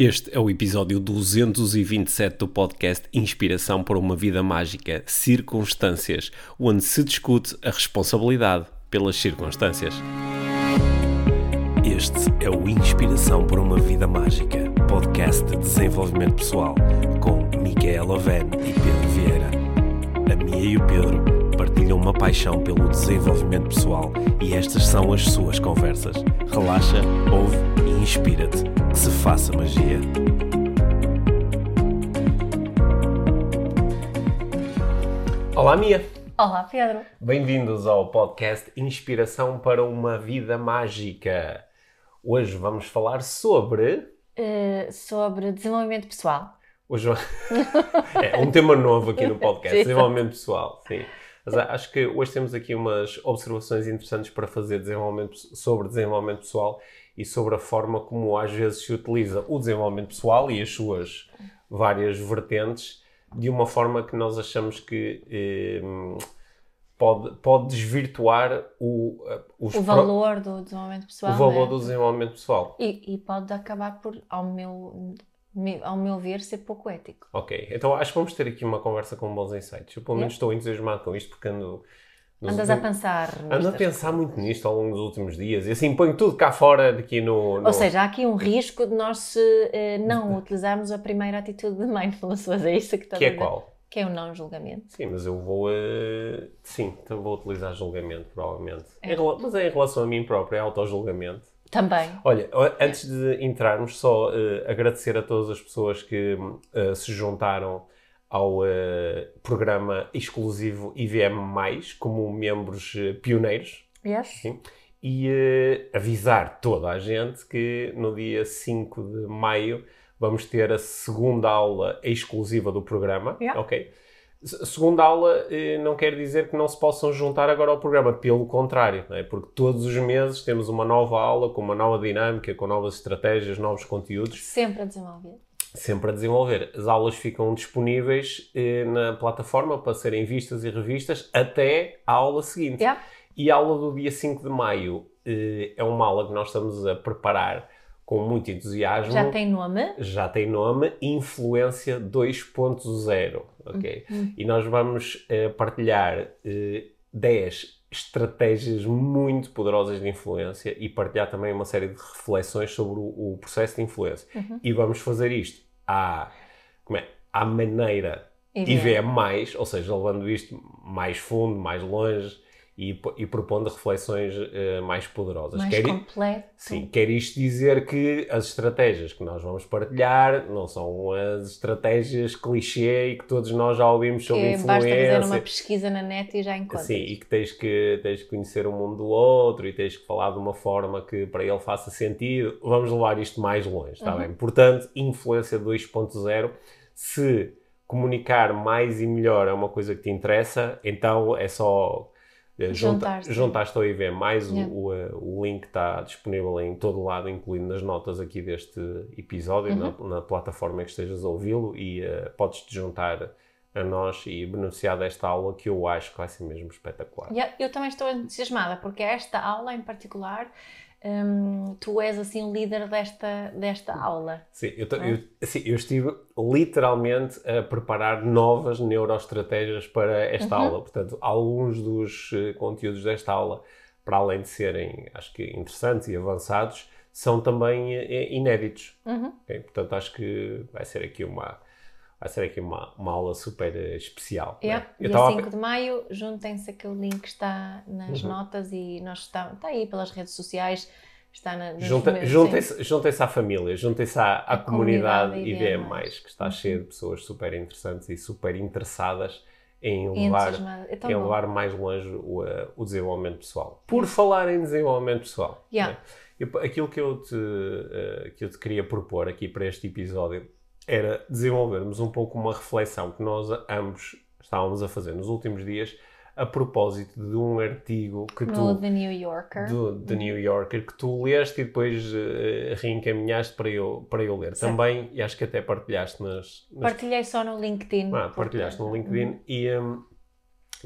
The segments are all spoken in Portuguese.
Este é o episódio 227 do podcast Inspiração para uma Vida Mágica Circunstâncias, onde se discute a responsabilidade pelas circunstâncias. Este é o Inspiração para uma Vida Mágica, podcast de desenvolvimento pessoal, com Micaela Oven e Pedro Vieira. A Mia e o Pedro partilham uma paixão pelo desenvolvimento pessoal e estas são as suas conversas. Relaxa, ouve e inspira-te. Que se faça magia. Olá, Mia. Olá, Pedro. Bem-vindos ao podcast Inspiração para uma Vida Mágica. Hoje vamos falar sobre. Uh, sobre desenvolvimento pessoal. Hoje é um tema novo aqui no podcast, desenvolvimento pessoal, sim. Mas acho que hoje temos aqui umas observações interessantes para fazer desenvolvimento, sobre desenvolvimento pessoal e sobre a forma como às vezes se utiliza o desenvolvimento pessoal e as suas várias vertentes de uma forma que nós achamos que eh, pode, pode desvirtuar o, o valor do desenvolvimento pessoal. O valor é? do desenvolvimento pessoal. E, e, pode acabar por, ao meu, ao meu ver, ser pouco ético. Ok, então acho que vamos ter aqui uma conversa com bons insights. Eu pelo menos estou entusiasmado com isto porque ando Andas últimos... a pensar. Ando a pensar muito nisto ao longo dos últimos dias e assim ponho tudo cá fora aqui no, no... Ou seja, há aqui um risco de nós se, eh, não utilizarmos a primeira atitude de mindfulness, é isso que está Que é qual? Que é o não julgamento. Sim, mas eu vou. Uh, sim, então vou utilizar julgamento, provavelmente. É. Em, mas é em relação a mim próprio, é auto-julgamento. Também. Olha, antes de entrarmos, só uh, agradecer a todas as pessoas que uh, se juntaram ao uh, programa exclusivo IVM, como membros pioneiros. Yes. Sim, e avisar toda a gente que no dia 5 de maio vamos ter a segunda aula exclusiva do programa. Yeah. Ok? A segunda aula não quer dizer que não se possam juntar agora ao programa, pelo contrário, é? porque todos os meses temos uma nova aula com uma nova dinâmica, com novas estratégias, novos conteúdos. Sempre a desenvolver sempre a desenvolver. As aulas ficam disponíveis eh, na plataforma para serem vistas e revistas até a aula seguinte. Yeah. E a aula do dia 5 de maio eh, é uma aula que nós estamos a preparar com muito entusiasmo. Já tem nome? Já tem nome, Influência 2.0, ok? Uhum. E nós vamos eh, partilhar 10 eh, estratégias muito poderosas de influência e partilhar também uma série de reflexões sobre o, o processo de influência. Uhum. E vamos fazer isto à, como é, à maneira IVM+, mais, ou seja, levando isto mais fundo, mais longe, e, e propondo reflexões uh, mais poderosas. Mais quer completo. Sim, quer isto dizer que as estratégias que nós vamos partilhar não são as estratégias clichê e que todos nós já ouvimos sobre que influência. Basta fazer uma pesquisa na net e já encontras. Sim, e que tens, que tens que conhecer o mundo do outro e tens que falar de uma forma que para ele faça sentido. Vamos levar isto mais longe, está uhum. bem? Portanto, influência 2.0, se comunicar mais e melhor é uma coisa que te interessa, então é só é, juntaste, juntaste ao IV, mais yeah. o, o, eh, o, link está disponível em todo lado, incluindo nas notas aqui deste episódio, uhum. na, na, plataforma que estejas a ouvi-lo, e uh, podes-te juntar a nós e beneficiar desta aula que eu acho que vai ser mesmo espetacular. Yeah, eu também estou entusiasmada, porque esta aula em particular Hum, tu és assim o líder desta, desta aula. Sim eu, é? eu, assim, eu estive literalmente a preparar novas neuroestratégias para esta uhum. aula. Portanto, alguns dos uh, conteúdos desta aula, para além de serem, acho que interessantes e avançados, são também uh, inéditos. Uhum. Okay? Portanto, acho que vai ser aqui uma vai ser aqui uma, uma aula super especial. É, né? dia 5 a... de maio, juntem-se aquele link que está nas uhum. notas e nós está, está aí pelas redes sociais, está na, Junta, juntem-se, juntem-se à família, juntem-se à, à comunidade, comunidade IBM+, que está uhum. cheia de pessoas super interessantes e super interessadas em levar, é em levar mais longe o, o desenvolvimento pessoal. Por falar em desenvolvimento pessoal, yeah. né? eu, aquilo que eu, te, uh, que eu te queria propor aqui para este episódio era desenvolvermos um pouco uma reflexão que nós ambos estávamos a fazer nos últimos dias a propósito de um artigo que no tu... The New Yorker. Do The New Yorker, que tu leste e depois uh, reencaminhaste para eu, para eu ler. Certo. Também, e acho que até partilhaste nas... nas... Partilhei só no LinkedIn. Ah, partilhaste no LinkedIn uhum. e... Um,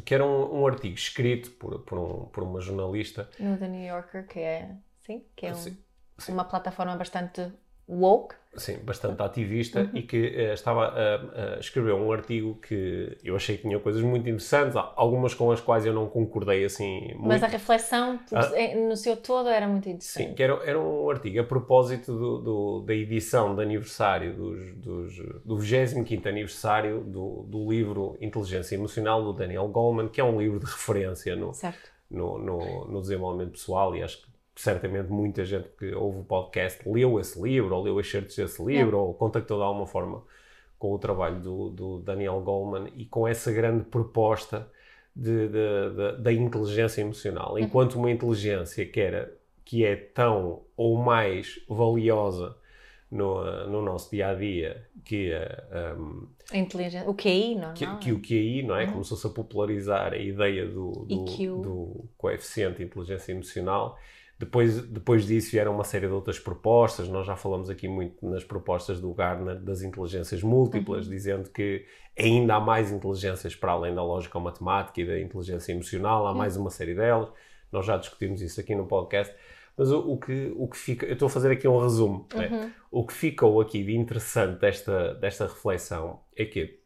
que era um, um, artigo escrito por, por, um, por uma jornalista. No The New Yorker, que é... Sim, que é um, sim, sim. uma plataforma bastante woke. Sim, bastante ativista uhum. e que uh, estava a, a, escrever um artigo que eu achei que tinha coisas muito interessantes, algumas com as quais eu não concordei assim muito. Mas a reflexão ah. no seu todo era muito interessante. Sim, que era, era um artigo a propósito do, do, da edição de aniversário, dos, dos, do 25 aniversário do, do livro Inteligência Emocional do Daniel Goleman, que é um livro de referência no, no, no, no desenvolvimento pessoal e acho que certamente muita gente que ouve o podcast leu esse livro, ou leu excertos desse livro, é. ou contactou de alguma forma com o trabalho do, do Daniel Goleman e com essa grande proposta de, de, de, da inteligência emocional. Uhum. Enquanto uma inteligência que, era, que é tão ou mais valiosa no, no nosso dia a dia que a, um, a inteligência, o QI, não é? Que, que o QI, não é? Uhum. Começou-se a popularizar a ideia do, do, do coeficiente de inteligência emocional depois, depois disso vieram uma série de outras propostas, nós já falamos aqui muito nas propostas do Gartner das inteligências múltiplas, uhum. dizendo que ainda há mais inteligências para além da lógica matemática e da inteligência emocional, há uhum. mais uma série delas, nós já discutimos isso aqui no podcast, mas o, o, que, o que fica, eu estou a fazer aqui um resumo, né? uhum. né? o que ficou aqui de interessante desta, desta reflexão é que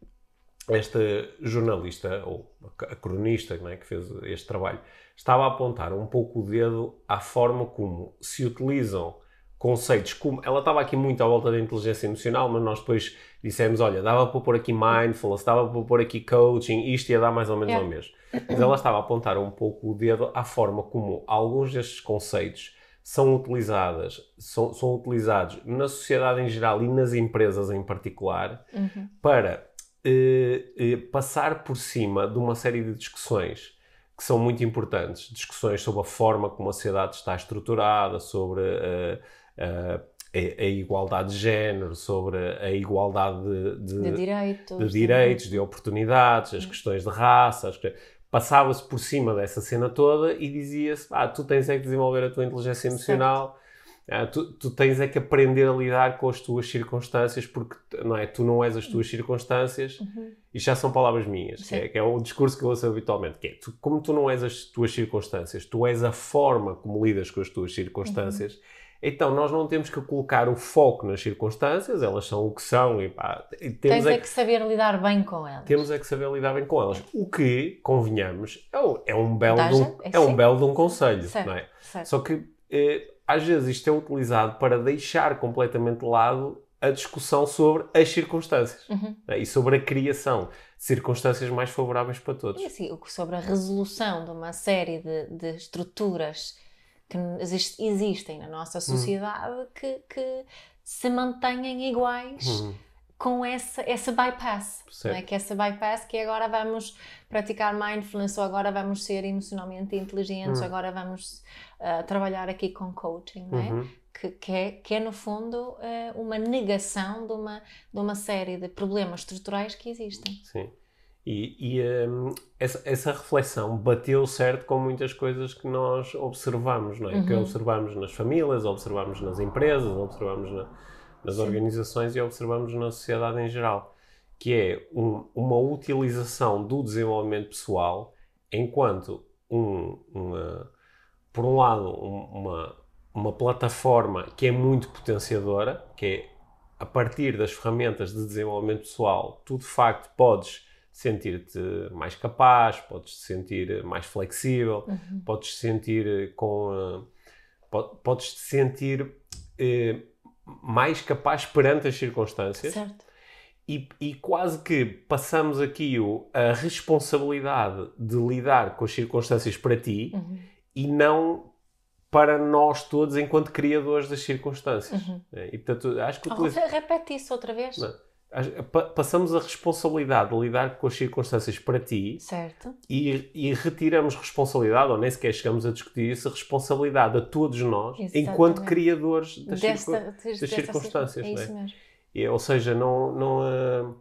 esta jornalista, ou a cronista né, que fez este trabalho, estava a apontar um pouco o dedo à forma como se utilizam conceitos como. Ela estava aqui muito à volta da inteligência emocional, mas nós depois dissemos: olha, dava para pôr aqui mindfulness, dava para pôr aqui coaching, isto ia dar mais ou menos yeah. ao mesmo. Mas ela estava a apontar um pouco o dedo à forma como alguns destes conceitos são utilizadas, são, são utilizados na sociedade em geral e nas empresas em particular uhum. para eh, eh, passar por cima de uma série de discussões que são muito importantes. Discussões sobre a forma como a sociedade está estruturada, sobre uh, uh, a, a, igualdade de género, sobre a igualdade de, de, de direitos, de, direitos, de oportunidades, as questões de raça. Passava-se por cima dessa cena toda e dizia-se: ah, tu tens é que desenvolver a tua inteligência emocional. Certo ah, tu, tu, tens é que aprender a lidar com as tuas circunstâncias, porque não é, tu não és as tuas circunstâncias, uhum. e já são palavras minhas, que é, que é, o discurso que eu ouço habitualmente, que é, tu, como tu não és as tuas circunstâncias, tu és a forma como lidas com as tuas circunstâncias, uhum. então nós não temos que colocar o foco nas circunstâncias, elas são o que são, e pá, temos tens é, é que, saber lidar bem com elas. Temos é que saber lidar bem com elas, o que, convenhamos, é um, é um belo, de um, é, é um belo de um conselho, certo, não é? Certo. Só que... Eh, às vezes isto é utilizado para deixar completamente de lado a discussão sobre as circunstâncias uhum. né? e sobre a criação de circunstâncias mais favoráveis para todos. E assim, sobre a resolução de uma série de, de estruturas que exist, existem na nossa sociedade uhum. que, que, se mantenham iguais. Uhum com essa, essa bypass, não é? que essa bypass que agora vamos praticar mindfulness ou agora vamos ser emocionalmente inteligentes, hum. agora vamos uh, trabalhar aqui com coaching, não é? Uhum. Que, que, é, que é no fundo uh, uma negação de uma, de uma série de problemas estruturais que existem. Sim. E, e um, essa, essa, reflexão bateu certo com muitas coisas que nós observamos, não é? Uhum. Que observamos nas famílias, observamos nas empresas, observamos na, nas Sim. organizações e observamos na sociedade em geral, que é um, uma utilização do desenvolvimento pessoal enquanto um, uma, por um lado uma, uma plataforma que é muito potenciadora, que é a partir das ferramentas de desenvolvimento pessoal, tu de facto podes sentir-te mais capaz, podes te sentir mais flexível, uhum. podes te sentir com. Uh, podes te sentir uh, mais capaz perante as circunstâncias. Certo. E, e, quase que passamos aqui o, a responsabilidade de lidar com as circunstâncias para ti uhum. e não para nós todos enquanto criadores das circunstâncias. Uhum. É, e portanto, acho que oh, utilizo... Repete isso outra vez. Não passamos a responsabilidade de lidar com as circunstâncias para ti certo. E, e retiramos responsabilidade, ou nem sequer chegamos a discutir isso, a responsabilidade a todos nós, Exatamente. enquanto criadores das, Desta, das, das circunstâncias. É isso mesmo. E, ou seja, não. não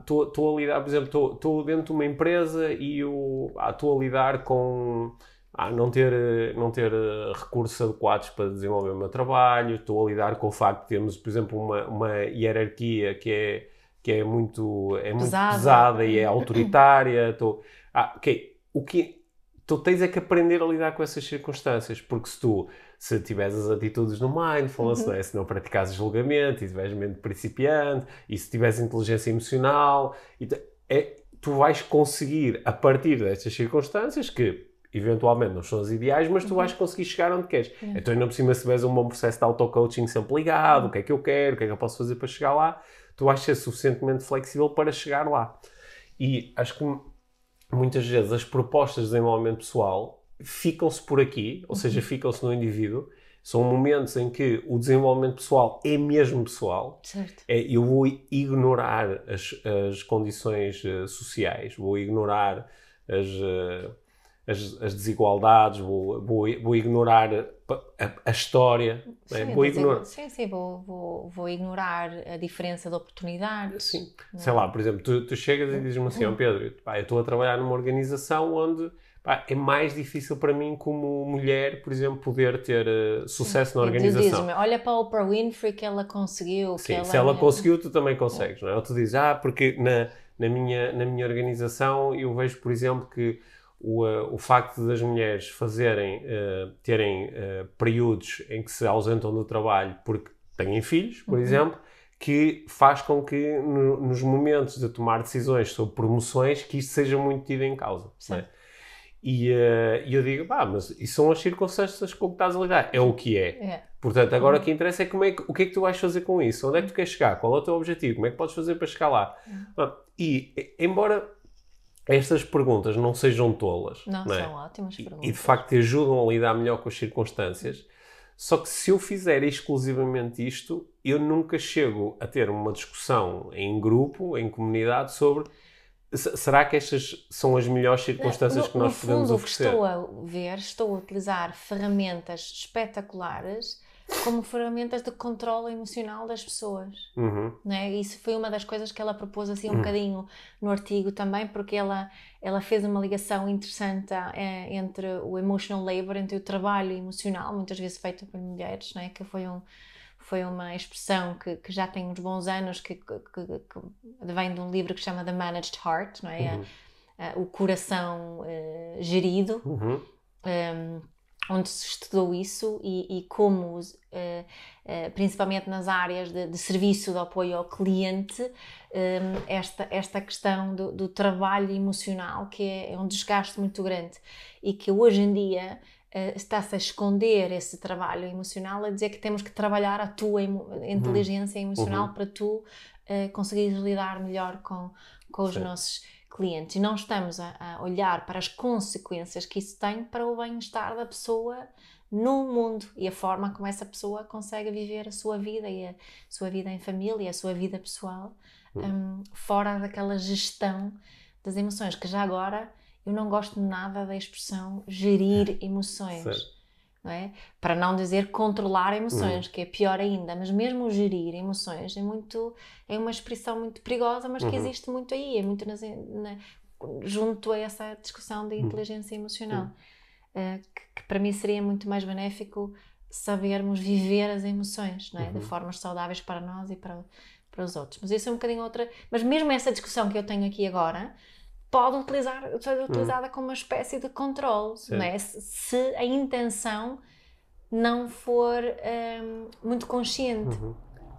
estou ah, a lidar, por exemplo, estou dentro de uma empresa e estou ah, a lidar com ah, não ter, não ter eh, recursos adequados para desenvolver o meu trabalho, estou a lidar com o facto de termos, por exemplo, uma, uma hierarquia que é, que é muito, é muito pesada. pesada e é autoritária. Estou, ah, ok, o que tu tens é que aprender a lidar com essas circunstâncias, porque se tu, se tiveres as atitudes no mindfulness, uhum. não é? se não praticares julgamento e tiveres mente principiante, e se tiveres inteligência emocional, e é, tu vais conseguir, a partir destas circunstâncias, que eventualmente não são as ideais, mas tu uhum. vais conseguir chegar onde queres. Uhum. Então, ainda por cima, se tiveres um bom processo de auto-coaching sempre ligado, o que é que eu quero, o que é que eu posso fazer para chegar lá, tu vais ser suficientemente flexível para chegar lá. E acho que muitas vezes as propostas de desenvolvimento pessoal ficam-se por aqui, ou seja, uhum. ficam-se no indivíduo. São momentos em que o desenvolvimento pessoal é mesmo pessoal. Certo. É, eu vou ignorar as, as condições uh, sociais, vou ignorar as, uh, as, as, desigualdades, vou, vou, vou ignorar a, a, história. Sim, é? vou ignorar. Sim, sim, vou, vou, vou, ignorar a diferença de oportunidades. Sim. Sei lá, por exemplo, tu, tu chegas e dizes-me assim, oh, Pedro, pá, eu estou a trabalhar numa organização onde Pá, é mais difícil para mim, como mulher, por exemplo, poder ter uh, sucesso Sim. na organização. olha para a Oprah Winfrey que ela conseguiu. Sim, ela se ela conseguiu, tu também consegues, não é? Ou tu dizes, ah, porque na, na, minha, na minha organização eu vejo, por exemplo, que o, uh, o facto das mulheres fazerem, uh, terem períodos em que se ausentam do trabalho porque têm filhos, por uhum. exemplo, que faz com que no, nos momentos de tomar decisões sobre promoções que isto seja muito tido em causa. Sim. Não é? E, uh, eu digo, pá, mas isso são as circunstâncias com que estás a lidar. É o que é. é. Portanto, agora o que interessa é, como é que, o que é que tu vais fazer com isso. Onde é que tu queres chegar? Qual é o teu objetivo? Como é que podes fazer para chegar lá? Uhum. E, embora estas perguntas não sejam tolas, não, não é? são ótimas perguntas. E, de facto te ajudam a lidar melhor com as circunstâncias, só que se eu fizer exclusivamente isto, eu nunca chego a ter uma discussão em grupo, em comunidade, sobre Será que estas são as melhores circunstâncias no, que nós no podemos fundo, oferecer? O que estou a ver, estou a utilizar ferramentas espetaculares como ferramentas de controle emocional das pessoas. Uhum. Né? Isso foi uma das coisas que ela propôs assim um uhum. bocadinho no artigo também, porque ela, ela fez uma ligação interessante é, entre o emotional labor, entre o trabalho emocional, muitas vezes feito por mulheres, né? que foi um foi uma expressão que, que já tem uns bons anos, que, que, que, vem de um livro que chama The Managed Heart, não é? Uhum. A, a, o coração uh, gerido, uhum. um, onde se estudou isso e, e como, uh, uh, principalmente nas áreas de, de, serviço de apoio ao cliente, um, esta, esta questão do, do, trabalho emocional, que é, é um desgaste muito grande e que hoje em dia uh, está-se a esconder esse trabalho emocional, a dizer que temos que trabalhar a tua inteligência uhum. emocional uhum. para tu conseguires lidar melhor com, com os Sim. nossos clientes. E não estamos a, a, olhar para as consequências que isso tem para o bem-estar da pessoa no mundo e a forma como essa pessoa consegue viver a sua vida e a sua vida em família, a sua vida pessoal, uhum. um, fora daquela gestão das emoções, que já agora eu não gosto nada da expressão gerir emoções. Não é? Para não dizer controlar emoções, uhum. que é pior ainda, mas mesmo gerir emoções é muito é uma expressão muito perigosa, mas que uhum. existe muito aí, é muito na, junto a essa discussão de uhum. inteligência emocional, uh, que, que, para mim seria muito mais benéfico sabermos viver as emoções, não é? de formas saudáveis para nós e para, para os outros. Mas isso é um bocadinho outra. Mas mesmo essa discussão que eu tenho aqui agora, pode utilizar, ser hum. utilizada hum. como uma espécie de controle, não é? se, se, a intenção não for um, muito consciente. Uhum.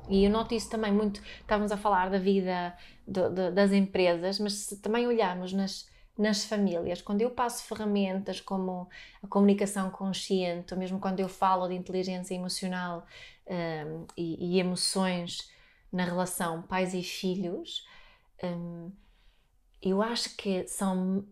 E eu noto isso também muito. Estávamos a falar da vida do, do, das empresas, mas se também olharmos nas, nas famílias, quando eu passo ferramentas como a comunicação consciente, ou mesmo quando eu falo de inteligência emocional um, e, e, emoções na relação pais e filhos, um, eu acho que são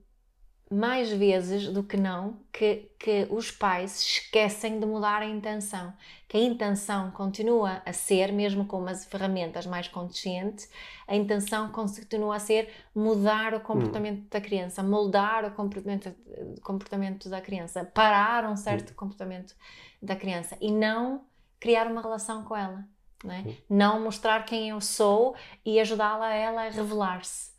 mais vezes do que não que, que os pais esquecem de mudar a intenção. Que a intenção continua a ser, mesmo com umas ferramentas mais conscientes, a intenção continua a ser mudar o comportamento hum. da criança, moldar o comportamento, comportamento da criança, parar um certo hum. comportamento da criança e não criar uma relação com ela. Não, é? hum. não mostrar quem eu sou e ajudá-la a ela a revelar-se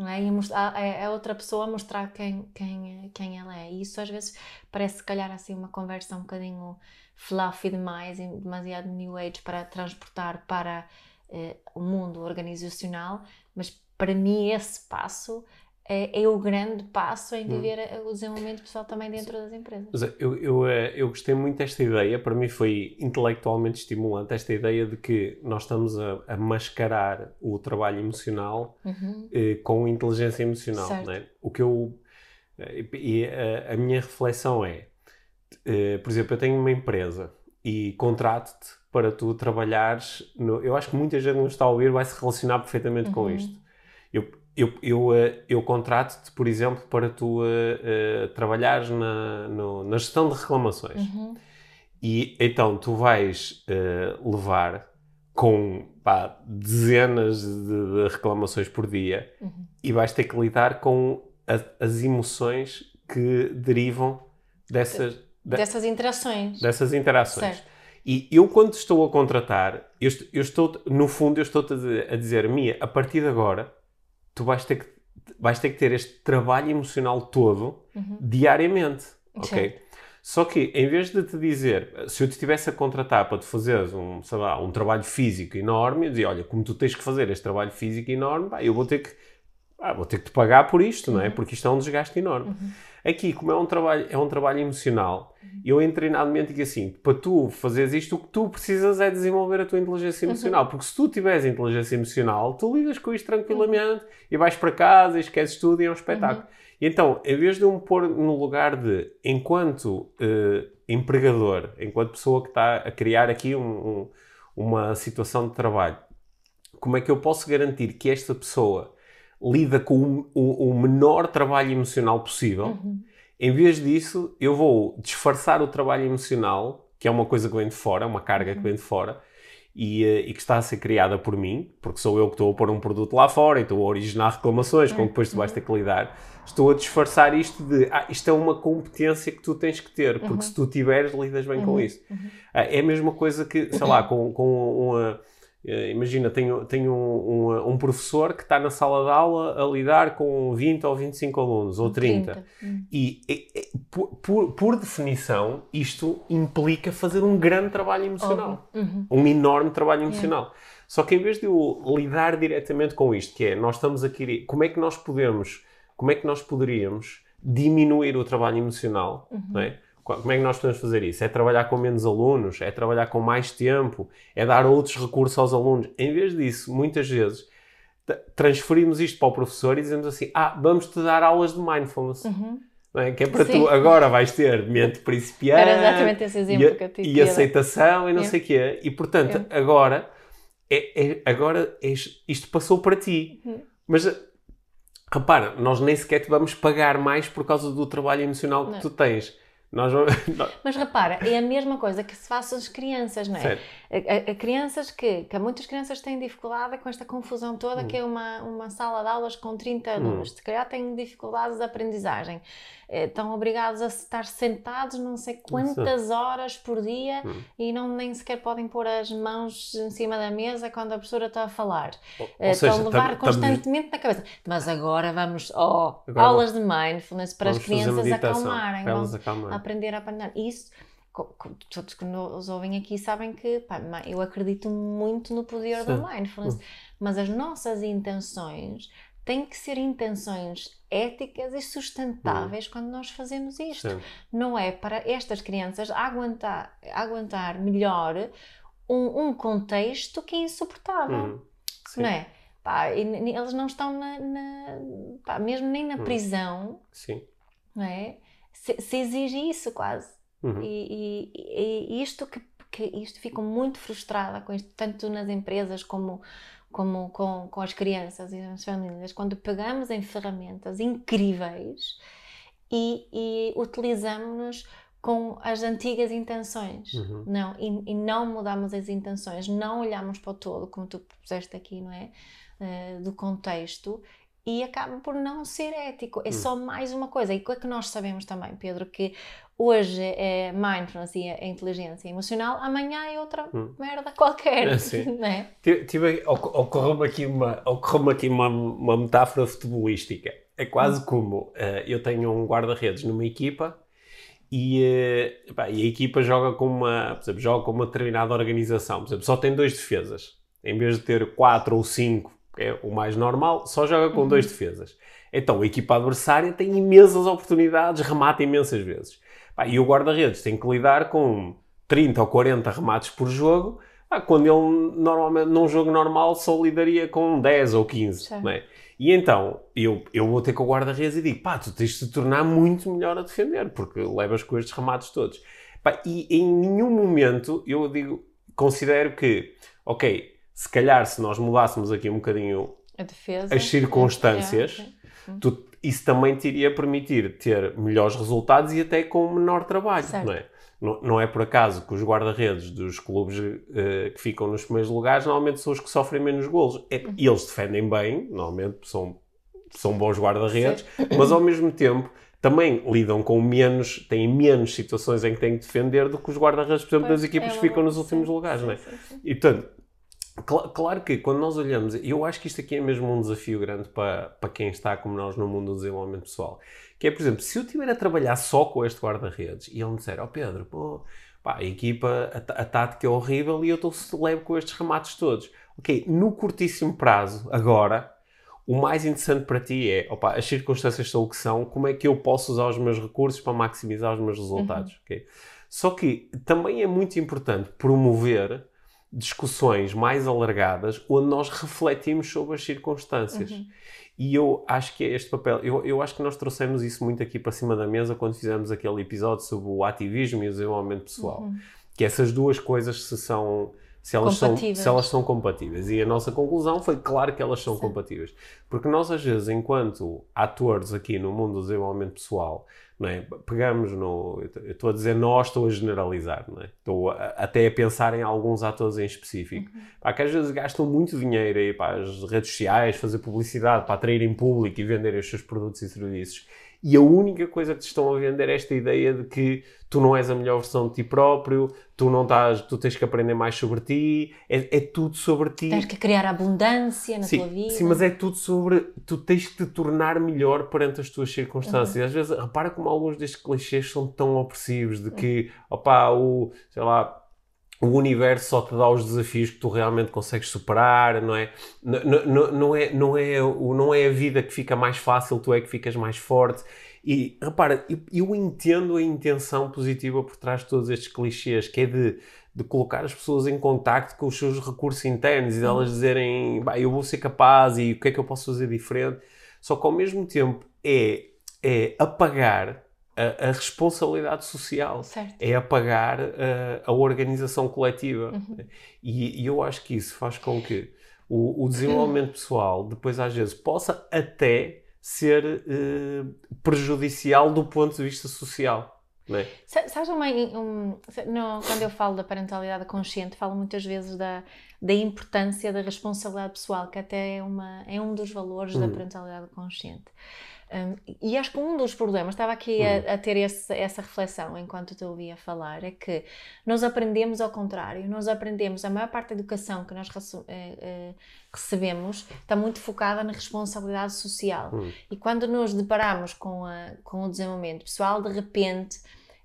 não é? E mostrar, a, outra pessoa mostrar quem, quem, quem ela é. E isso às vezes parece, se calhar, assim, uma conversa um bocadinho fluffy demais, demasiado new age para transportar para eh, o mundo organizacional, mas para mim esse passo é, é, o grande passo em viver hum. o desenvolvimento pessoal também dentro das empresas. É, eu, eu, eh, eu gostei muito desta ideia, para mim foi intelectualmente estimulante esta ideia de que nós estamos a, a mascarar o trabalho emocional uhum. eh, com inteligência emocional. Né? O que eu. Eh, e a, a minha reflexão é: eh, por exemplo, eu tenho uma empresa e contrato-te para tu trabalhares. No, eu acho que muita gente que nos está a ouvir vai se relacionar perfeitamente uhum. com isto. Eu, eu, eu, eh, eu contrato-te, por exemplo, para tu uh, uh, trabalhares na, no, na gestão de reclamações. Uhum. E então tu vais uh, levar com pá, dezenas de, de, reclamações por dia uhum. e vais ter que lidar com a, as emoções que derivam dessas, de, dessas interações. Dessas interações. Certo. E eu, quando estou a contratar, eu, eu estou, no fundo, eu estou a dizer, Mia, a partir de agora, tu vais ter que, vais ter, que ter este trabalho emocional todo uhum. diariamente, ok? Só que, em vez de te dizer, se eu te estivesse a contratar para te fazeres um, sei lá, um trabalho físico enorme, eu dizia, olha, como tu tens que fazer este trabalho físico enorme, eu vou ter que, ah, vou ter que te pagar por isto, não é? Uhum. Porque isto é um desgaste enorme. Uhum. Aqui, como é um trabalho, é um trabalho emocional, eu em treinamento digo assim, para tu fazeres isto, o que tu precisas é desenvolver a tua inteligência uhum. emocional, porque se tu tiveres inteligência emocional, tu lidas com isto tranquilamente e vais para casa e esqueces tudo e é um espetáculo. Uhum. E então, em vez de eu me pôr no lugar de, enquanto uh, empregador, enquanto pessoa que está a criar aqui um, um, uma situação de trabalho, como é que eu posso garantir que esta pessoa lida com o, o, o menor trabalho emocional possível. Uhum. Em vez disso, eu vou disfarçar o trabalho emocional, que é uma coisa que vem de fora, uma carga que vem de fora, e, eh, e, que está a ser criada por mim, porque sou eu que estou a pôr um produto lá fora e estou a originar reclamações, com que depois tu vais ter que lidar. Estou a disfarçar isto de, ah, isto é uma competência que tu tens que ter, porque uhum. se tu tiveres, lidas bem com uhum. isso. Uhum. Ah, é a mesma coisa que, sei lá, com, com uma imagina, tenho, tenho um, um, um, professor que está na sala de aula a lidar com 20 ou 25 alunos, ou 30. 30. Hum. E, e, e por, por, por, definição, isto implica fazer um grande trabalho emocional. Uhum. Um enorme trabalho emocional. Yeah. Só que em vez de eu lidar diretamente com isto, que é, nós estamos aqui, como é que nós podemos, como é que nós poderíamos diminuir o trabalho emocional, uhum. não é? Como é que nós podemos fazer isso? É trabalhar com menos alunos? É trabalhar com mais tempo? É dar outros recursos aos alunos? Em vez disso, muitas vezes, transferimos isto para o professor e dizemos assim: ah, vamos-te dar aulas de mindfulness. Uhum. É? Que é para Sim. tu, agora vais ter mente principiante Era exatamente esse exemplo e, que eu e aceitação e não sei o quê. E portanto, agora, é, é, agora é, isto passou para ti. Uhum. Mas repara, nós nem sequer te vamos pagar mais por causa do trabalho emocional que não. tu tens. Nós vamos... Mas repara, é a mesma coisa que se faz às crianças, não é? A, a, a, crianças que, que muitas crianças têm dificuldade com esta confusão toda, hum. que é uma, uma sala de aulas com 30 alunos. Hum. Se calhar têm dificuldades de aprendizagem. Eh, estão obrigados a estar sentados não sei quantas Isso. horas por dia hum. e não nem sequer podem pôr as mãos em cima da mesa quando a professora está a falar. Ou, ou eh, estão a levar constantemente na cabeça. Mas agora vamos, oh, agora aulas de mindfulness para as crianças acalmarem. Acalmarem aprender a aprender. Isso, todos que nos ouvem aqui sabem que pá, eu acredito muito no poder Sim. do mindfulness, mas as nossas intenções têm que ser intenções éticas e sustentáveis hum. quando nós fazemos isto. Sim. Não é para estas crianças aguentar, aguentar melhor um, um contexto que é insuportável. Hum. Não é? Pá, eles não estão na, na pá, mesmo nem na hum. prisão. Não é? se, se exige isso quase. Uhum. E, e, e, isto que, que isto fico muito frustrada com isto, tanto nas empresas como como com, com as crianças e as famílias, quando pegamos em ferramentas incríveis e, e utilizamos-nos com as antigas intenções, uhum. não, e, e, não mudamos as intenções, não olhamos para o todo, como tu puseste aqui, não é? Uh, do contexto e acaba por não ser ético. É hum. só mais uma coisa. E o que é que nós sabemos também, Pedro? Que hoje é mindfulness e a inteligência emocional, amanhã é outra hum. merda qualquer. É assim. né? Tive, ocorreu-me aqui, uma, ocorreu aqui uma, uma metáfora futebolística. É quase hum. como uh, eu tenho um guarda-redes numa equipa e, uh, pá, e, a equipa joga com uma, por exemplo, joga com uma determinada organização. Por exemplo, só tem dois defesas. Em vez de ter quatro ou cinco é o mais normal, só joga com uhum. dois defesas. Então a equipa adversária tem imensas oportunidades, remata imensas vezes. E o guarda-redes tem que lidar com 30 ou 40 remates por jogo, quando ele normalmente num jogo normal só lidaria com 10 ou 15. Não é? E então eu, eu vou ter com o guarda-redes e digo: pá, tu tens de te tornar muito melhor a defender, porque levas com estes remates todos. Pá, e em nenhum momento eu digo, considero que, ok, se calhar se nós mudássemos aqui um bocadinho defesa, as circunstâncias, é, é. Tu, isso também te iria permitir ter melhores resultados e até com menor trabalho, certo. não é? Não, não, é por acaso que os guarda-redes dos clubes uh, que ficam nos primeiros lugares normalmente são os que sofrem menos golos. É, uhum. eles defendem bem, normalmente são, são bons guarda-redes, mas ao mesmo tempo também lidam com menos, têm menos situações em que têm que defender do que os guarda-redes, por exemplo, das equipas é que ficam nos últimos lugares, não é? E portanto, cl claro que quando nós olhamos, eu acho que isto aqui é mesmo um desafio grande para, para quem está como nós no mundo do desenvolvimento pessoal. Que é, por exemplo, se eu estiver a trabalhar só com este guarda-redes e ele me disser, ó oh, Pedro, pô, pá, a equipa, a, a tática é horrível e eu estou leve com estes remates todos. Ok, no curtíssimo prazo, agora, o mais interessante para ti é, opa, as circunstâncias são o que são, como é que eu posso usar os meus recursos para maximizar os meus resultados, uhum. okay? Só que também é muito importante promover discussões mais alargadas onde nós refletimos sobre as circunstâncias. Uhum. E eu acho que é este papel. Eu, eu acho que nós trouxemos isso muito aqui para cima da mesa quando fizemos aquele episódio sobre o ativismo e o desenvolvimento pessoal. Uhum. Que essas duas coisas se são se elas, são, se elas são compatíveis. E a nossa conclusão foi claro que elas são Sim. compatíveis. Porque nós, às vezes, enquanto atores aqui no mundo do desenvolvimento pessoal, é? pegamos no. Eu estou a dizer nós, estou a generalizar, não é? estou a, até a pensar em alguns atores em específico, uhum. pá, que às vezes gastam muito dinheiro aí para as redes sociais, fazer publicidade, para atraírem público e venderem os seus produtos e serviços e a única coisa que te estão a vender é esta ideia de que tu não és a melhor versão de ti próprio, tu não estás, tu tens que aprender mais sobre ti, é, é tudo sobre ti. Tens que criar abundância na sim, tua vida. Sim, mas é tudo sobre, tu tens que te tornar melhor perante as tuas circunstâncias. Uhum. Às vezes, repara como alguns destes clichês são tão opressivos, de que, opá, o, sei lá, o universo só te dá os desafios que tu realmente consegues superar, não é? Não, não, não, é, não, é, não é a vida que fica mais fácil, tu é que ficas mais forte. E repara, eu, entendo a intenção positiva por trás de todos estes clichês, que é de, de colocar as pessoas em contacto com os seus recursos internos e delas dizerem, eu vou ser capaz e o que é que eu posso fazer diferente. Só que ao mesmo tempo é, é apagar a, a responsabilidade social, certo. é apagar a, a organização coletiva. Uhum. E, e, eu acho que isso faz com que o, o desenvolvimento pessoal depois às vezes possa até ser uh, prejudicial do ponto de vista social. É? Sabes uma, um, no, quando eu falo da parentalidade consciente, falo muitas vezes da, da importância da responsabilidade pessoal, que até é, uma, é um dos valores da hum. parentalidade consciente. Um, e acho que um dos problemas, estava aqui a, hum. a ter esse, essa reflexão enquanto te ouvia falar, é que nós aprendemos ao contrário, nós aprendemos, a maior parte da educação que nós eh, eh, recebemos está muito focada na responsabilidade social. Hum. E quando nos deparamos com, a, com o desenvolvimento pessoal, de repente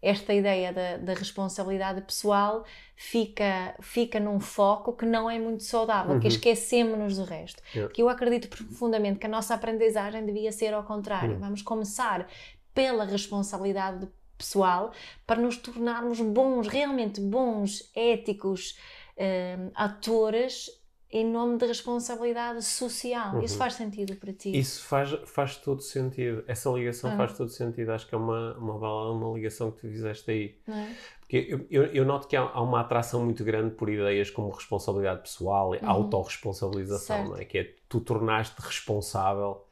esta ideia da, da, responsabilidade pessoal fica, fica num foco que não é muito saudável, uhum. que esquecemos-nos do resto. Yeah. Que eu acredito profundamente que a nossa aprendizagem devia ser ao contrário. Uhum. Vamos começar pela responsabilidade pessoal para nos tornarmos bons, realmente bons, éticos, um, atores em nome da responsabilidade social. Uhum. Isso faz sentido para ti? Isso faz, faz todo sentido. Essa ligação ah. faz todo sentido. Acho que é uma, uma, uma ligação que tu fizeste aí. É? Porque eu, eu, eu, noto que há, há, uma atração muito grande por ideias como responsabilidade pessoal, uhum. autorresponsabilização, não é? que é tu tornaste responsável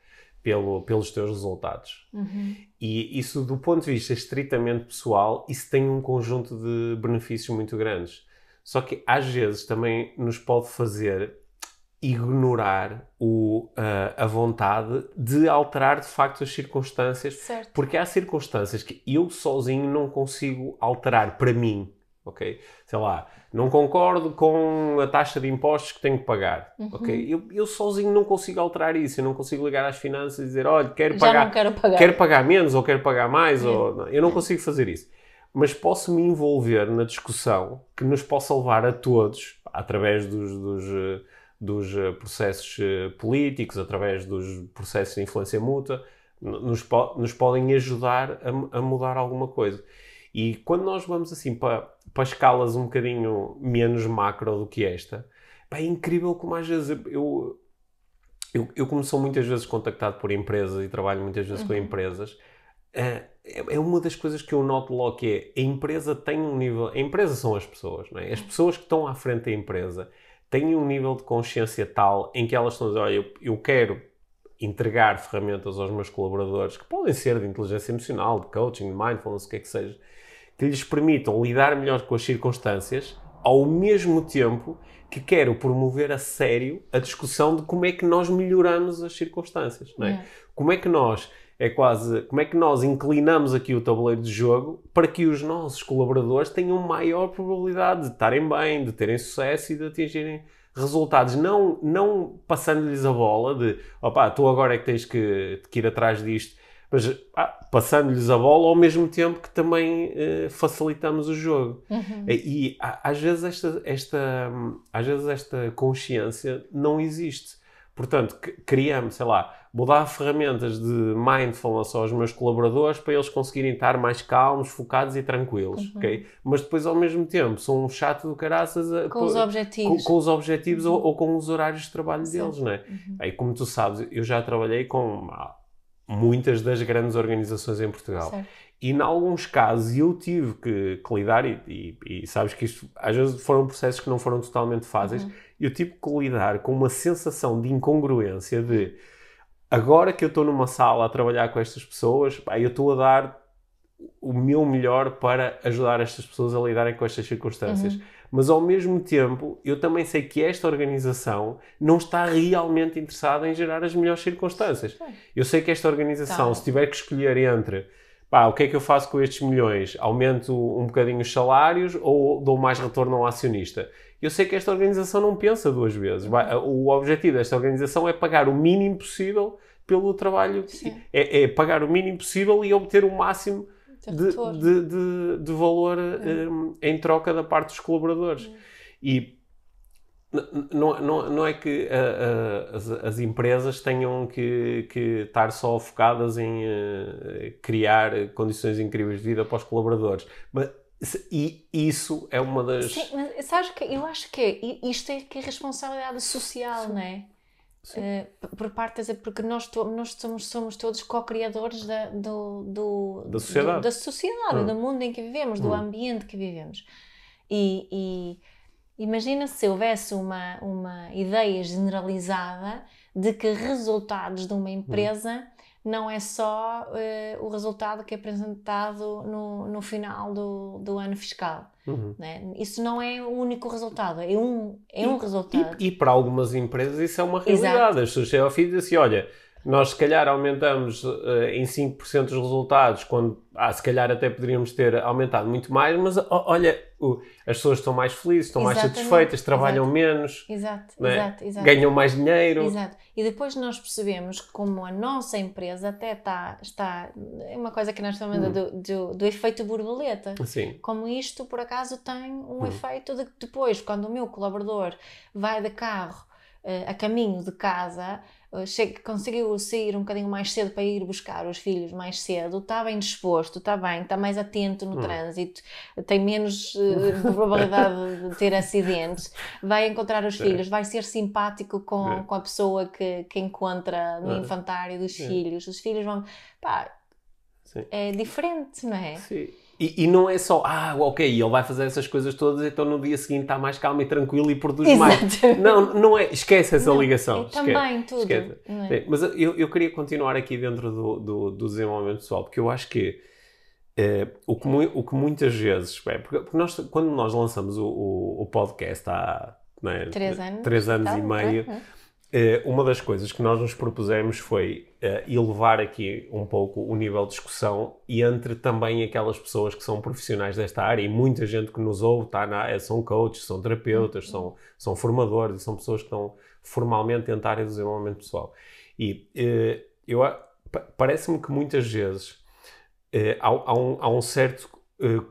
pelo, pelos teus resultados. Uhum. E isso, do ponto de vista estritamente pessoal, isso tem um conjunto de benefícios muito grandes só que às vezes também nos pode fazer ignorar o, uh, a vontade de alterar de facto as circunstâncias, certo. porque há circunstâncias que eu sozinho não consigo alterar para mim, ok? Sei lá, não concordo com a taxa de impostos que tenho que pagar, uhum. ok? Eu, eu sozinho não consigo alterar isso, eu não consigo ligar às finanças e dizer, olha, quero pagar, quero pagar, quero pagar menos ou quero pagar mais, é. ou, eu não consigo fazer isso mas posso me envolver na discussão que nos possa levar a todos, através dos, dos, dos processos políticos, através dos processos de influência mútua, nos, nos podem ajudar a, a, mudar alguma coisa. E quando nós vamos assim para, para escalas um bocadinho menos macro do que esta, é incrível como às vezes eu, eu, eu como sou muitas vezes contactado por empresas e trabalho muitas vezes uhum. com empresas, é, é uma das coisas que eu noto logo que é a empresa tem um nível. A empresa são as pessoas, não é? As pessoas que estão à frente da empresa têm um nível de consciência tal em que elas estão a dizer: olha, eu, eu quero entregar ferramentas aos meus colaboradores que podem ser de inteligência emocional, de coaching, de mindfulness, o que é que seja, que lhes permitam lidar melhor com as circunstâncias, ao mesmo tempo que quero promover a sério a discussão de como é que nós melhoramos as circunstâncias, não é? é. Como é que nós é quase como é que nós inclinamos aqui o tabuleiro de jogo para que os nossos colaboradores tenham maior probabilidade de estarem bem, de terem sucesso e de atingirem resultados, não, não passando-lhes a bola de opá, tu agora é que tens que, que ir atrás disto, mas ah, passando-lhes a bola ao mesmo tempo que também eh, facilitamos o jogo. Uhum. E, e às vezes esta, esta, às vezes esta consciência não existe. Portanto, criamos, sei lá, vou dar ferramentas de mindfulness aos meus colaboradores para eles conseguirem estar mais calmos, focados e tranquilos, uhum. ok? Mas depois, ao mesmo tempo, são um chato do caraças a, com, os objetivos, com, com os objetivos uhum. ou, ou, com os horários de trabalho Sim. deles, não é? Uhum. Aí, como tu sabes, eu já trabalhei com muitas das grandes organizações em Portugal. Certo. E, em alguns casos, eu tive que, que lidar, e, e, e, sabes que isto às vezes foram processos que não foram totalmente fáceis, uhum. eu tive que lidar com uma sensação de incongruência de agora que eu estou numa sala a trabalhar com estas pessoas, pá, eu estou a dar o meu melhor para ajudar estas pessoas a lidarem com estas circunstâncias. Uhum. Mas ao mesmo tempo, eu também sei que esta organização não está realmente interessada em gerar as melhores circunstâncias. Eu sei que esta organização, tá. se tiver que escolher entre pá, o que é que eu faço com estes milhões? Aumento um bocadinho os salários ou dou mais retorno ao acionista? Eu sei que esta organização não pensa duas vezes. O objetivo desta organização é pagar o mínimo possível pelo trabalho. É, é, pagar o mínimo possível e obter o máximo de, de, de, de valor um, em troca da parte dos colaboradores. E não, não, não é que as, as, empresas tenham que, que estar só focadas em uh, criar condições incríveis de vida para os colaboradores, mas e isso é uma das. Sim, mas sabes que eu acho que é, isto é que é responsabilidade social, Sim. não é? Uh, por parte porque nós, nós somos, somos todos co-criadores da, do, do, da sociedade, do, da sociedade hum. do mundo em que vivemos, do hum. ambiente que vivemos. E, e Imagina se houvesse uma, uma ideia generalizada de que resultados de uma hum. empresa não é só uh, o resultado que é apresentado no, no final do, do ano fiscal. Uhum. Né? Isso não é o único resultado, é um, é e, um resultado. E, e, para algumas empresas isso é uma realidade. Exato. As pessoas chegam ao fim e dizem assim: olha, nós se calhar aumentamos uh, em 5% os resultados, quando ah, se calhar até poderíamos ter aumentado muito mais, mas olha, uh, as pessoas estão mais felizes, estão Exatamente. mais satisfeitas, trabalham exato. menos, exato. Né? Exato, exato. ganham mais dinheiro. Exato. E depois nós percebemos como a nossa empresa até está, está é uma coisa que nós chamamos hum. do, do, do, efeito borboleta. Sim. Como isto, por acaso, tem um hum. efeito de que depois, quando o meu colaborador vai de carro uh, a caminho de casa, chega, conseguiu sair um bocadinho mais cedo para ir buscar os filhos mais cedo, está bem disposto, está bem, está mais atento no hum. trânsito, tem menos uh, probabilidade de ter acidentes, vai encontrar os é. filhos, vai ser simpático com, é. com a pessoa que, que encontra no é. infantário dos é. filhos. Os filhos vão. Pá, Sim. é diferente, não é? Sim. E, e, não é só, ah, ok, ele vai fazer essas coisas todas, então no dia seguinte está mais calmo e tranquilo e produz Exato. mais. Não, não é, esquece essa não, ligação. É também, tudo. Esquece. É? Mas eu, eu queria continuar aqui dentro do, do, do desenvolvimento pessoal, porque eu acho que é, o, que o que muitas vezes, é, porque nós, quando nós lançamos o, o, o podcast há é, três anos, três anos e meio, eh, uma das coisas que nós nos propusemos foi uh, elevar aqui um pouco o nível de discussão e entre também aquelas pessoas que são profissionais desta área e muita gente que nos ouve tá na, é, são coaches, são terapeutas, são, são formadores são pessoas que estão formalmente dentro da área do desenvolvimento pessoal. E eu parece-me que muitas vezes há, há, um, há um certo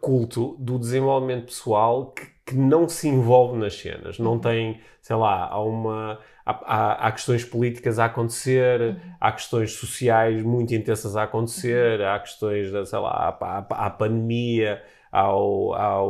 culto do desenvolvimento pessoal que que não se envolve nas cenas, não uhum. tem, sei lá, há uma. Há, há, questões políticas a acontecer, uhum. há questões sociais muito intensas a acontecer, uhum. há questões, sei lá, há, pandemia, há, há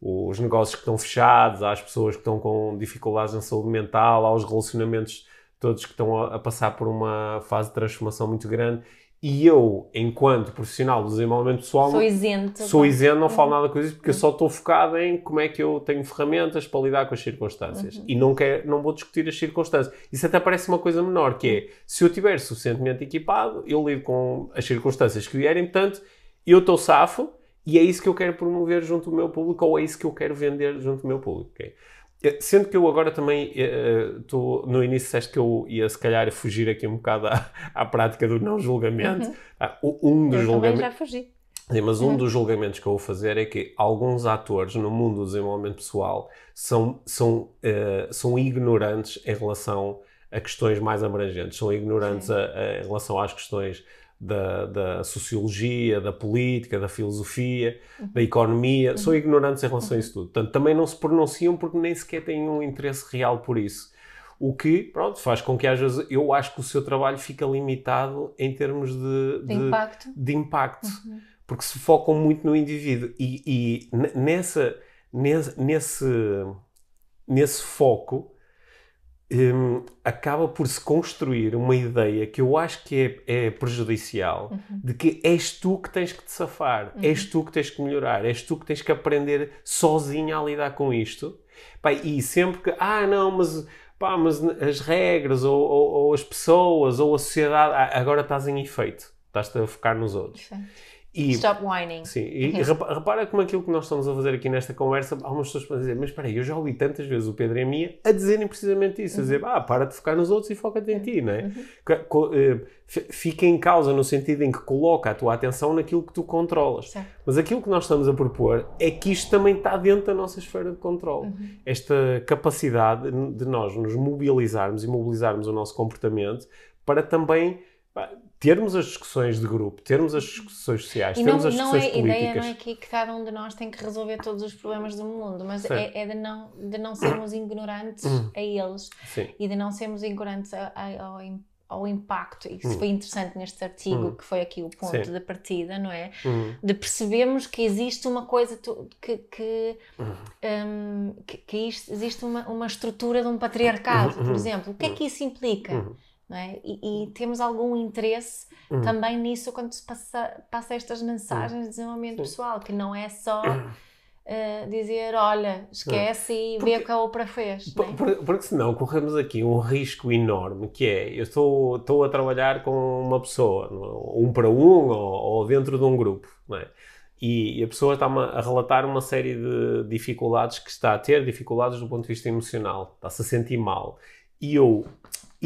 os negócios que estão fechados, as pessoas que estão com dificuldades na saúde mental, há os relacionamentos todos que estão a, a passar por uma fase de transformação muito grande e eu, enquanto profissional do desenvolvimento pessoal, sou isento, sou isento não falo uhum. nada com isso, porque uhum. eu só estou focado em como é que eu tenho ferramentas para lidar com as circunstâncias. Uhum. E não, quer, não vou discutir as circunstâncias. Isso até parece uma coisa menor, que é, se eu estiver suficientemente equipado, eu lido com as circunstâncias que vierem, portanto, eu estou safo, e é isso que eu quero promover junto do meu público, ou é isso que eu quero vender junto do meu público. Okay? Eh, sendo que eu agora também estou uh, no início disseste que eu ia se calhar fugir aqui um bocado à, à prática do não julgamento. Uhum. Ah, um dos eu julgamentos. já fugi. Sim, mas um uhum. dos julgamentos que eu vou fazer é que alguns atores no mundo do desenvolvimento pessoal são, são, uh, são ignorantes em relação a questões mais abrangentes, são ignorantes a, a, em relação às questões da, da, sociologia, da política, da filosofia, uhum. da economia, uhum. são ignorantes em relação a isso tudo. Portanto, também não se pronunciam porque nem sequer têm um interesse real por isso. O que, pronto, faz com que às vezes eu acho que o seu trabalho fica limitado em termos de, de, de impacto. De impacto uhum. Porque se focam muito no indivíduo. E, e nessa, nesse, nesse, nesse foco, um, acaba por se construir uma ideia que eu acho que é, é prejudicial uhum. de que és tu que tens que te safar, uhum. és tu que tens que melhorar, és tu que tens que aprender sozinha a lidar com isto. Pá, e sempre que, ah, não, mas, pá, mas as regras, ou, ou, ou as pessoas, ou a sociedade, ah, agora estás em efeito, estás-te a focar nos outros. E, Stop whining. Sim, e repara como aquilo que nós estamos a fazer aqui nesta conversa, algumas pessoas podem dizer, mas espera aí, eu já ouvi tantas vezes o Pedro e a Mia a dizerem precisamente isso, a dizer, uhum. ah, para de focar nos outros e foca-te em ti, não é? Uhum. Eh, fica em causa no sentido em que coloca a tua atenção naquilo que tu controlas. Certo. Mas aquilo que nós estamos a propor é que isto também está dentro da nossa esfera de controle. Uhum. Esta capacidade de nós nos mobilizarmos e mobilizarmos o nosso comportamento para também termos as discussões de grupo, termos as discussões sociais, e termos não, as discussões não é, políticas. A ideia não é que, que, cada um de nós tem que resolver todos os problemas do mundo, mas é, é, de, não, de não sermos ignorantes hum. a eles Sim. e de não sermos ignorantes a, a, ao, ao impacto. E isso hum. foi interessante neste artigo, hum. que foi aqui o ponto Sim. da partida, não é? De percebermos que existe uma coisa que. que, um, que, que existe uma, uma estrutura de um patriarcado, por exemplo. O que é que isso implica? É? E, e, temos algum interesse uhum. também nisso quando se passa, passa estas mensagens de desenvolvimento pessoal, que não é só uh, dizer, olha, esquece e porque, vê o que a Oprah fez. Por, porque, porque senão corremos aqui um risco enorme, que é, eu estou, estou a trabalhar com uma pessoa, um para um ou, ou dentro de um grupo, é? e, a pessoa está a relatar uma série de dificuldades que está a ter, dificuldades do ponto de vista emocional, está-se a sentir mal. E eu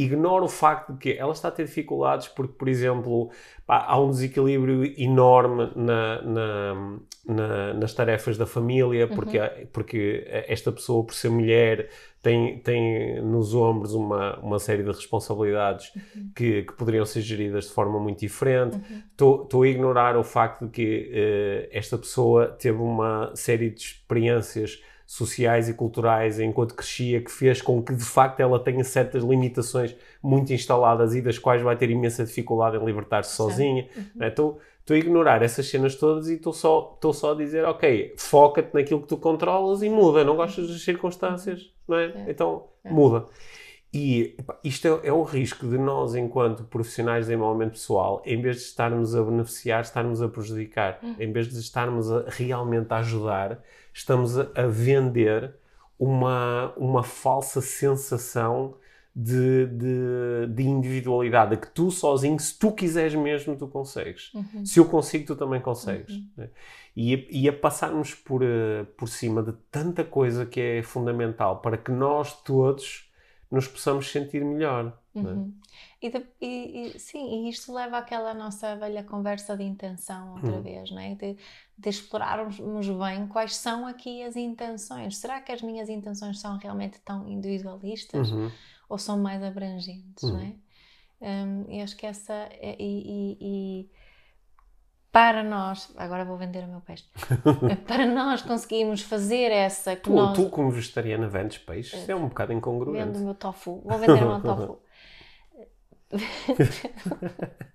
ignora o facto de que ela está a ter dificuldades porque, por exemplo, pá, há um desequilíbrio enorme na, na, na, nas tarefas da família, porque, uhum. porque esta pessoa, por ser mulher, tem, tem nos ombros uma, uma série de responsabilidades uhum. que, que poderiam ser geridas de forma muito diferente. Estou uhum. a ignorar o facto de que uh, esta pessoa teve uma série de experiências sociais e culturais enquanto crescia que fez com que de facto ela tenha certas limitações muito instaladas e das quais vai ter imensa dificuldade em libertar-se sozinha. Uhum. Estou a ignorar essas cenas todas e estou só, só a dizer, ok, foca-te naquilo que tu controlas e muda. Não gostas das circunstâncias, não é? é. Então é. muda. E isto é, é, o risco de nós, enquanto profissionais de desenvolvimento pessoal, em vez de estarmos a beneficiar, estarmos a prejudicar. Uhum. Em vez de estarmos a, realmente a ajudar, estamos a, a vender uma, uma falsa sensação de, de, de, individualidade, que tu sozinho, se tu quiseres mesmo, tu consegues. Uhum. Se eu consigo, tu também consegues. Uhum. Né? E, a, e a passarmos por, uh, por cima de tanta coisa que é fundamental para que nós todos nos possamos sentir melhor. É? Uhum. E, de, e, e, sim, e isto leva àquela nossa velha conversa de intenção outra uhum. vez, não é? De, de, explorarmos bem quais são aqui as intenções. Será que as minhas intenções são realmente tão individualistas uhum. ou são mais abrangentes, não é? Um, e acho que essa é, e, para nós, agora vou vender o meu peixe, para nós conseguirmos fazer essa. Tu, nós, tu como vegetariana, vendes peixe? Isso é um bocado incongruente. Vendo o meu tofu, vou vender o meu tofu.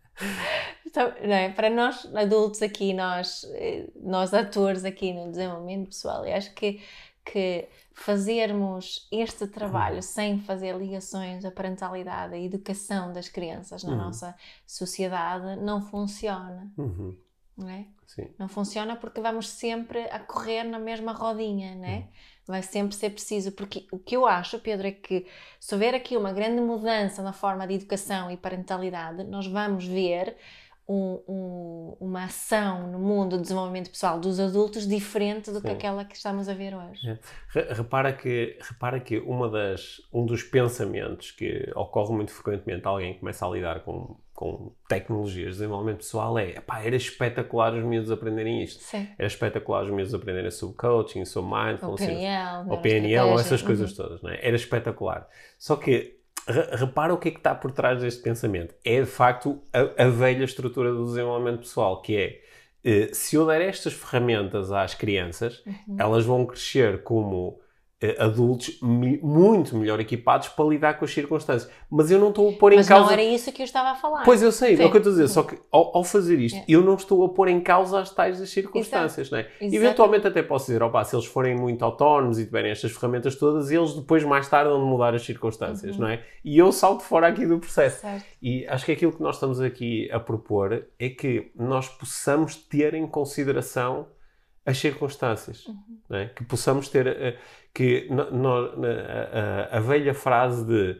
Então, não é? Para nós adultos aqui, nós, eh, nós atores aqui no desenvolvimento pessoal, eu acho que, que fazermos este trabalho uhum. sem fazer ligações à parentalidade, à educação das crianças na uhum. nossa sociedade, não funciona. Uhum. Não é? Sim. Não funciona porque vamos sempre a correr na mesma rodinha, não é? Uhum. Vai sempre ser preciso, porque o que eu acho, Pedro, é que se houver aqui uma grande mudança na forma de educação e parentalidade, nós vamos ver um, um, uma ação no mundo do desenvolvimento pessoal dos adultos diferente do Sim. que aquela que estamos a ver hoje. É. Repara que, repara que uma das, um dos pensamentos que ocorre muito frequentemente alguém começa a lidar com com tecnologias de desenvolvimento pessoal é pá, era espetacular os miúdos aprenderem isto. Sim. Era espetacular os miúdos aprenderem sobre coaching, sobre mindfulness, o PNL, ou PNL, ou essas coisas uhum. todas. Não é? Era espetacular. Só que repara o que é que está por trás deste pensamento. É de facto a, a velha estrutura do desenvolvimento pessoal, que é eh, se eu der estas ferramentas às crianças, uhum. elas vão crescer como adultos muito melhor equipados para lidar com as circunstâncias. Mas eu não estou a pôr em Mas causa. Mas não era isso que eu estava a falar. Pois eu sei, Sim. é o que eu estou a dizer. Só que ao, ao fazer isto, é. eu não estou a pôr em causa as tais das circunstâncias. Não é? Eventualmente até posso dizer, opa, se eles forem muito autónomos e tiverem estas ferramentas todas, eles depois mais tarde vão mudar as circunstâncias, uhum. não é? E eu salto fora aqui do processo. Certo. E acho que aquilo que nós estamos aqui a propor é que nós possamos ter em consideração as circunstâncias, uhum. é? que possamos ter uh, que no, no, a, a, velha frase de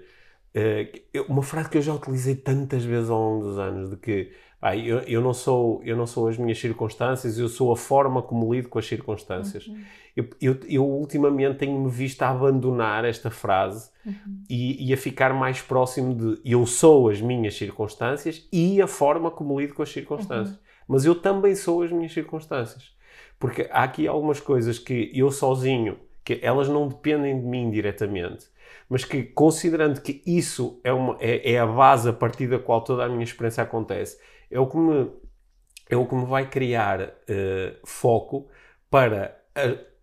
uh, uma frase que eu já utilizei tantas vezes ao longo dos anos de que ah, eu, eu, não sou eu não sou as minhas circunstâncias eu sou a forma como lido com as circunstâncias uhum. eu, eu, eu, ultimamente tenho-me visto a abandonar esta frase uhum. e, e, a ficar mais próximo de eu sou as minhas circunstâncias e a forma como lido com as circunstâncias uhum. mas eu também sou as minhas circunstâncias porque há aqui algumas coisas que eu sozinho, que elas não dependem de mim diretamente, mas que considerando que isso é, uma, é, é a base a partir da qual toda a minha experiência acontece, é o que me, é o que me vai criar uh, foco para uh,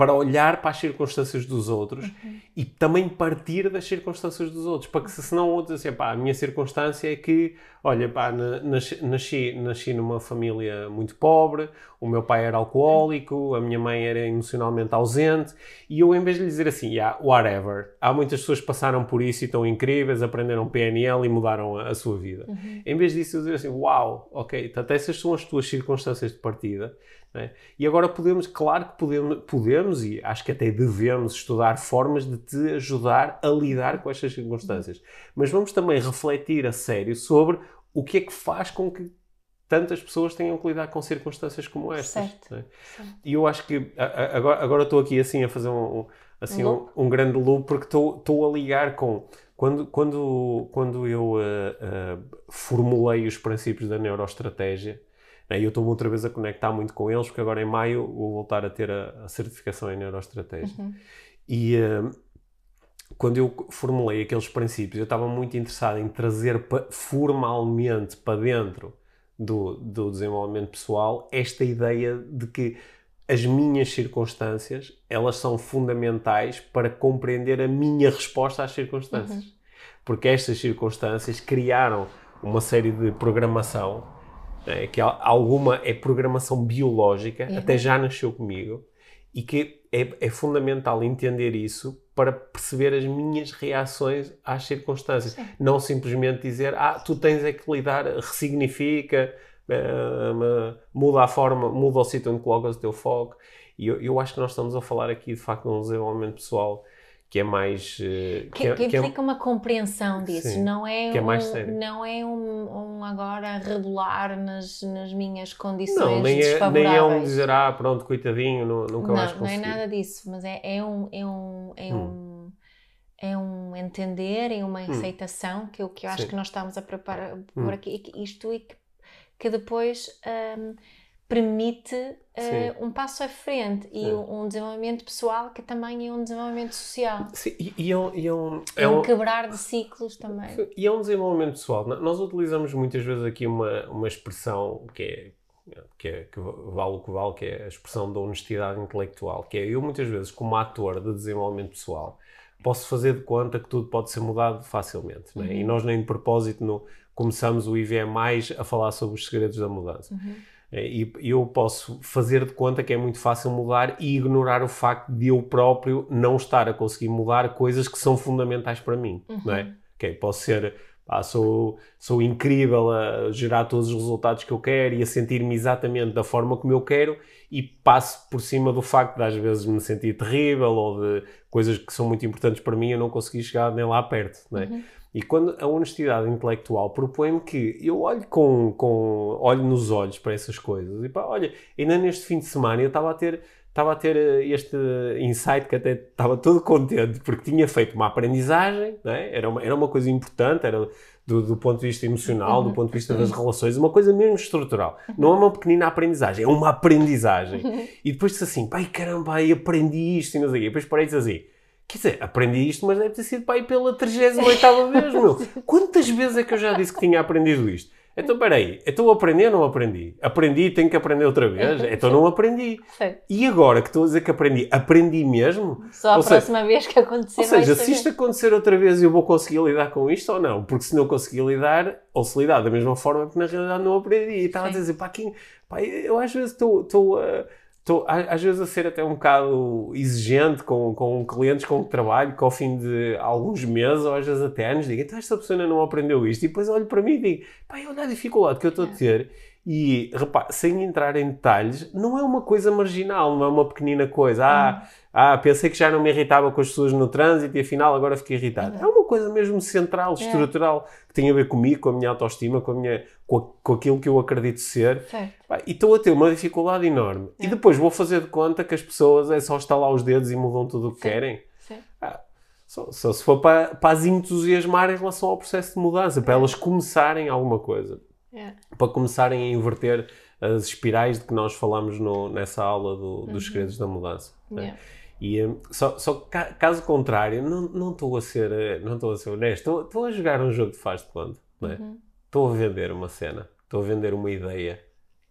para olhar para as circunstâncias dos outros uhum. e também partir das circunstâncias dos outros, para que se senão outros assim, pá, a minha circunstância é que, olha, pá, nasci, nasci, numa família muito pobre, o meu pai era alcoólico, a minha mãe era emocionalmente ausente, e eu em vez de lhe dizer assim, yeah, whatever, há muitas pessoas que passaram por isso e estão incríveis, aprenderam PNL e mudaram a, a sua vida. Uhum. Em vez disso eu dizer assim, uau, ok, então essas são as tuas circunstâncias de partida, é? E agora podemos, claro que podemos, podemos e acho que até devemos estudar formas de te ajudar a lidar com estas circunstâncias. Mas vamos também refletir a sério sobre o que é que faz com que tantas pessoas tenham que lidar com circunstâncias como estas. Certo. É? E eu acho que agora, agora estou aqui assim a fazer um, assim, um, um, grande loop porque estou a ligar com quando, quando, quando eu uh, uh, formulei os princípios da neuroestratégia né? E eu estou outra vez a conectar muito com eles, porque agora em maio vou voltar a ter a, a certificação em neuroestratégia. Uhum. E uh, quando eu formulei aqueles princípios, eu estava muito interessado em trazer formalmente para dentro do, do desenvolvimento pessoal esta ideia de que as minhas circunstâncias elas são fundamentais para compreender a minha resposta às circunstâncias. Uhum. Porque estas circunstâncias criaram uma série de programação é, que alguma é programação biológica, uhum. até já nasceu comigo, e que é, é, fundamental entender isso para perceber as minhas reações às circunstâncias. Sim. Não simplesmente dizer, ah, tu tens é que lidar, ressignifica, uh, muda a forma, muda o sítio onde colocas o teu foco. E eu, eu acho que nós estamos a falar aqui, de facto, de um desenvolvimento pessoal que é mais uh, que, que, que, implica é, uma compreensão disso sim, não é, é um, não é um, um, agora regular nas, nas minhas condições não, nem é, nem é um dizer ah pronto coitadinho nunca não, vais conseguir não é nada disso mas é, é um é um é hum. um é um entender e uma hum. aceitação que eu que eu acho sim. que nós estamos a preparar por hum. aqui isto e que, que depois um, permite uh, um passo à frente e é. um, desenvolvimento pessoal que também é um desenvolvimento social. Sim, e, e, é, um, e é, um, é, um, quebrar de ciclos também. E é um desenvolvimento pessoal. Nós utilizamos muitas vezes aqui uma, uma expressão que é que, é, que vale o que vale, que é a expressão da honestidade intelectual, que é eu muitas vezes, como ator de desenvolvimento pessoal, posso fazer de conta que tudo pode ser mudado facilmente. Uhum. Né? E nós nem de propósito no, começamos o IVE mais a falar sobre os segredos da mudança. Uhum. É, e eu posso fazer de conta que é muito fácil mudar e ignorar o facto de eu próprio não estar a conseguir mudar coisas que são fundamentais para mim, uhum. não é? Okay, posso ser, pá, sou, sou incrível a gerar todos os resultados que eu quero e a sentir-me exatamente da forma como eu quero e passo por cima do facto de às vezes me sentir terrível ou de coisas que são muito importantes para mim eu não consegui chegar nem lá perto, não é? Uhum. E quando a honestidade intelectual propõe-me que eu olho com, com olho nos olhos para essas coisas e pá, olha, ainda neste fim de semana eu estava a ter estava a ter eh, este insight que até estava todo contente porque tinha feito uma aprendizagem, é? era, uma, era uma coisa importante, era do, do, ponto de vista emocional, do ponto de vista das relações, uma coisa mesmo estrutural. Não é uma pequenina aprendizagem, é uma aprendizagem. E depois disse assim, pai caramba, aprendi isto e não sei o quê. E depois parei e disse assim, Quer dizer, aprendi isto, mas deve ter sido para ir pela 38 vez, meu. Quantas vezes é que eu já disse que tinha aprendido isto? Então, peraí, então aprendi ou não aprendi? Aprendi e tenho que aprender outra vez? Então não aprendi. Sim. E agora que estou a dizer que aprendi, aprendi mesmo? Só a ou próxima seja, vez que acontecer Ou seja, se isto acontecer outra vez eu vou conseguir lidar com isto ou não? Porque se não conseguir lidar, ou se lidar da mesma forma que na realidade não aprendi. E estava Sim. a dizer, pá, quem, pá, eu às vezes estou... estou uh, estou às vezes a ser até um bocado exigente com, com clientes com que trabalho, que ao fim de alguns meses ou às vezes até anos digo, então esta pessoa não aprendeu isto. E depois olho para mim e digo, pá, olha a dificuldade que eu estou a ter. E, repá, sem entrar em detalhes, não é uma coisa marginal, não é uma pequenina coisa. Ah, hum. ah pensei que já não me irritava com as pessoas no trânsito e afinal agora fiquei irritado. Uhum. É uma coisa mesmo central, é. estrutural, que tem a ver comigo, com a minha autoestima, com, a minha, com, a, com aquilo que eu acredito ser. Pá, e estou a ter uma dificuldade enorme. É. E depois vou fazer de conta que as pessoas é só estalar os dedos e mudam tudo o que querem. Ah, só, só, se for para, para as entusiasmar em relação ao processo de mudança, para é. elas começarem alguma coisa. É. Para começarem a inverter as espirais de que nós falamos no, nessa aula do, dos uhum. segredos da mudança. Né? Yeah. E, um, só, só caso contrário, não estou a ser eh, não estou a ser honesto, estou a jogar um jogo de faz de conta, é? Uhum. Estou a vender uma cena, estou a vender uma ideia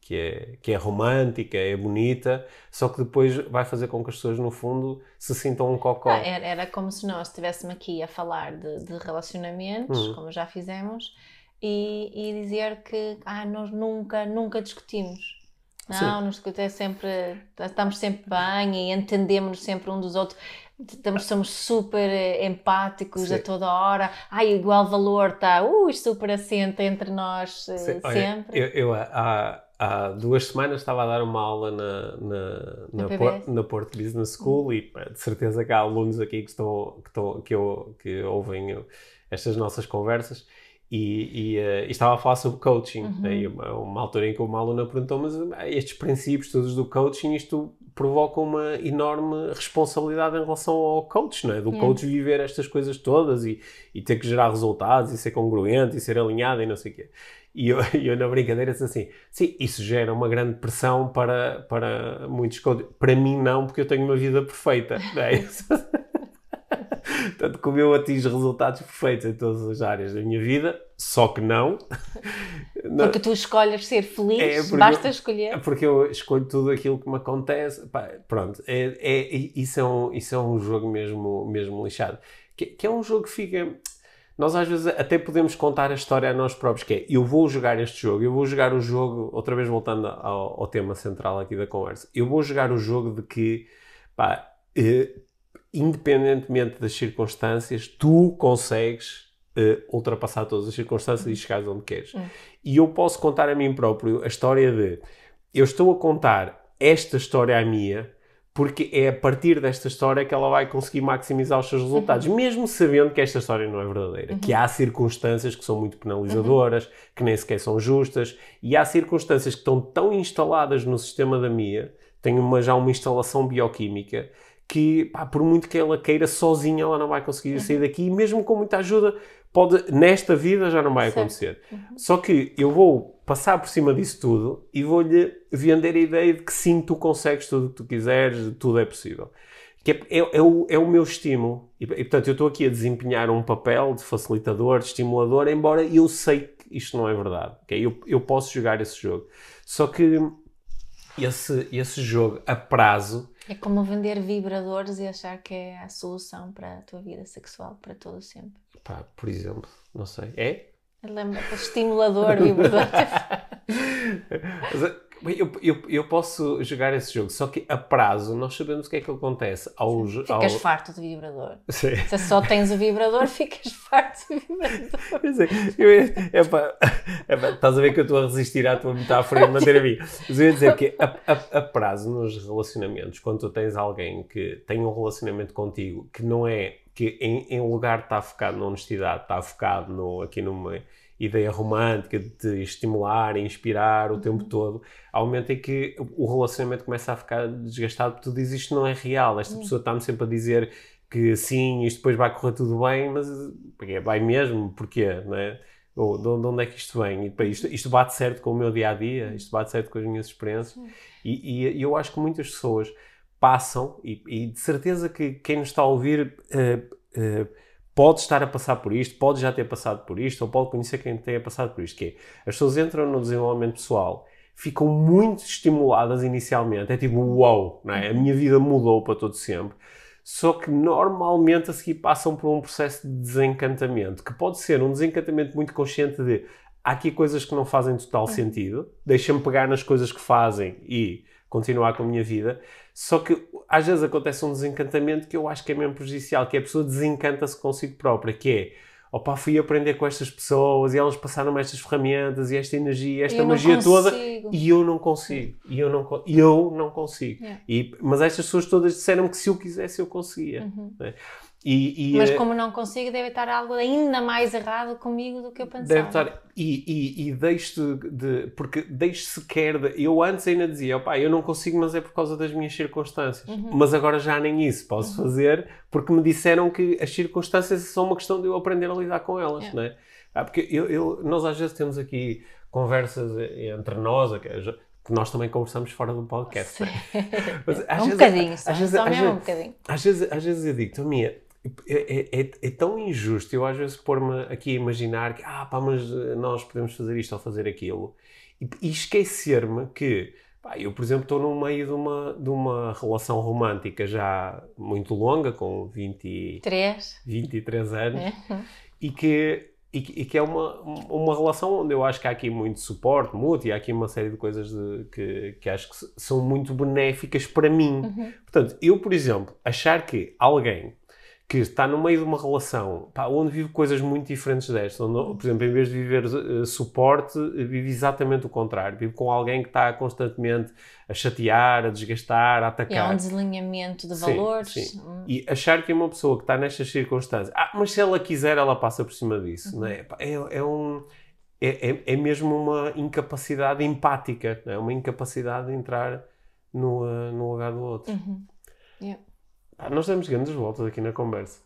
que é, que é romântica, é bonita, só que depois vai fazer com que as pessoas, no fundo, se sintam um cocó. Ah, era, era, como se nós estivéssemos aqui a falar de, de relacionamentos, uhum. como já fizemos, e, e dizer que ah, nós nunca, nunca discutimos. Não, nos é sempre, estamos sempre bem e entendemos sempre um dos outros. Estamos, somos super empáticos Sim. a toda hora. Ai, igual valor está uh, super assente entre nós uh, sempre. Olha, eu, eu há, há duas semanas estava a dar uma aula na, na, na, Por, na Porto Business School hum. e de certeza que há alunos aqui que, estão, que, estão, que, eu, que ouvem estas nossas conversas e, e, uh, e, estava a falar sobre coaching. Uhum. Né? Uma, uma, altura em que uma aluna perguntou: Mas eh, estes princípios todos do coaching, isto provoca uma enorme responsabilidade em relação ao coach, não é? Do coach viver estas coisas todas e, e, ter que gerar resultados e ser congruente e ser alinhado e não sei o quê. E eu, eu, na brincadeira disse assim: sim, isso gera uma grande pressão para, para muitos coaches. Para mim, não, porque eu tenho uma vida perfeita. Não é? Portanto, como eu atingo resultados perfeitos em todas as áreas da minha vida, só que não. Porque tu escolhes ser feliz, é basta eu, escolher. Porque eu escolho tudo aquilo que me acontece. Pá, pronto, é, é, isso, é um, isso é um jogo mesmo, mesmo lixado. Que, que é um jogo que fica. Nós às vezes até podemos contar a história a nós próprios, que é eu vou jogar este jogo, eu vou jogar o jogo, outra vez voltando ao, ao tema central aqui da conversa, eu vou jogar o jogo de que pá, eh, independentemente das circunstâncias, tu consegues uh, ultrapassar todas as circunstâncias e chegares onde queres. Uhum. E eu posso contar a mim próprio a história de eu estou a contar esta história à minha porque é a partir desta história que ela vai conseguir maximizar os seus resultados, uhum. mesmo sabendo que esta história não é verdadeira, uhum. que há circunstâncias que são muito penalizadoras, uhum. que nem sequer são justas, e há circunstâncias que estão tão instaladas no sistema da minha, tem uma, já uma instalação bioquímica, que, pá, por muito que ela queira sozinha, ela não vai conseguir uhum. sair daqui, e mesmo com muita ajuda, pode, nesta vida já não vai certo. acontecer. Uhum. Só que eu vou passar por cima disso tudo e vou-lhe vender a ideia de que sim, tu consegues tudo o que tu quiseres, tudo é possível. Que é, é, é, o, é o meu estímulo. E, e portanto, eu estou aqui a desempenhar um papel de facilitador, de estimulador, embora eu sei que isto não é verdade. Okay? Eu, eu posso jogar esse jogo. Só que esse, esse jogo a prazo. É como vender vibradores e achar que é a solução para a tua vida sexual para todo sempre. Pá, por exemplo, não sei. É? Lembra-te estimulador vibrador. Eu, eu, eu posso jogar esse jogo, só que a prazo nós sabemos o que é que acontece. Ao, ficas ao... farto de vibrador. Sim. Se só tens o vibrador, ficas farto de vibrador. Eu, é, é estás a ver que eu estou a resistir à tua metáfora e manter a mim. Mas eu ia dizer que a, a, a, prazo nos relacionamentos, quando tu tens alguém que tem um relacionamento contigo que não é que em, em lugar estar focado na honestidade, está focado no, aqui numa ideia romântica de te estimular, inspirar o uhum. tempo todo, um momento em que o relacionamento começa a ficar desgastado porque tu dizes isto não é real, esta uhum. pessoa está-me sempre a dizer que sim, isto depois vai correr tudo bem, mas vai mesmo, porquê, não é? Ou de onde é que isto vem? E, isto, isto bate certo com o meu dia a dia, uhum. isto bate certo com as minhas experiências. E, e, eu acho que muitas pessoas passam, e, e, de certeza que quem nos está a ouvir uh, uh, pode estar a passar por isto, pode já ter passado por isto, ou pode conhecer quem tenha passado por isto, que é, as pessoas entram no desenvolvimento pessoal, ficam muito estimuladas inicialmente, é tipo, uau, não é? a minha vida mudou para todo sempre, só que normalmente a seguir passam por um processo de desencantamento, que pode ser um desencantamento muito consciente de há aqui coisas que não fazem total sentido, deixa-me pegar nas coisas que fazem e continuar com a minha vida. Só que às vezes acontece um desencantamento que eu acho que é mesmo prejudicial, que é a pessoa desencanta-se consigo própria, que é opa, fui aprender com estas pessoas e elas passaram-me estas ferramentas e esta energia, esta magia toda e eu não consigo. E eu não, eu não consigo. Yeah. E, mas estas pessoas todas disseram que se eu quisesse eu conseguia. Uhum. Né? E, e, Mas eh, como não consigo, deve estar algo ainda mais errado comigo do que eu pensava. Deve estar. E, e, e deixe de, Porque deixe sequer. De, eu antes ainda dizia, opá, eu não consigo, mas é por causa das minhas circunstâncias. Uhum. Mas agora já nem isso posso uhum. fazer, porque me disseram que as circunstâncias são uma questão de eu aprender a lidar com elas, é. não é? Ah, porque eu, eu, nós às vezes temos aqui conversas entre nós, que nós também conversamos fora do podcast. Né? Mas, um vezes, bocadinho, só, às vezes, só às vezes, um bocadinho. Às vezes, às vezes eu digo, minha é, é, é, é, tão injusto eu às vezes pôr-me aqui a imaginar que ah pá, mas eh, nós podemos fazer isto ou fazer aquilo e, e esquecer-me que pá, eu por exemplo estou no meio de uma, de uma relação romântica já muito longa com 23, 23 anos é. e que e que, e que, é uma, uma relação onde eu acho que há aqui muito suporte mútuo e há aqui uma série de coisas de, que, que acho que são muito benéficas para mim. Uhum. Portanto, eu, por exemplo, achar que alguém que está no meio de uma relação pá, onde vive coisas muito diferentes desta, onde, por exemplo, em vez de viver uh, suporte, vive exatamente o contrário. Vive com alguém que está constantemente a chatear, a desgastar, a atacar. Há um desalinhamento de valores. Sim, sim. Hum. E achar que é uma pessoa que está nestas circunstâncias, ah, mas se ela quiser, ela passa por cima disso. Uhum. Não é? É, é, um, é, é, é, mesmo uma incapacidade empática, é? uma incapacidade de entrar no, uh, no lugar do outro. Uhum. Yeah. Ah, nós demos grandes voltas aqui na conversa.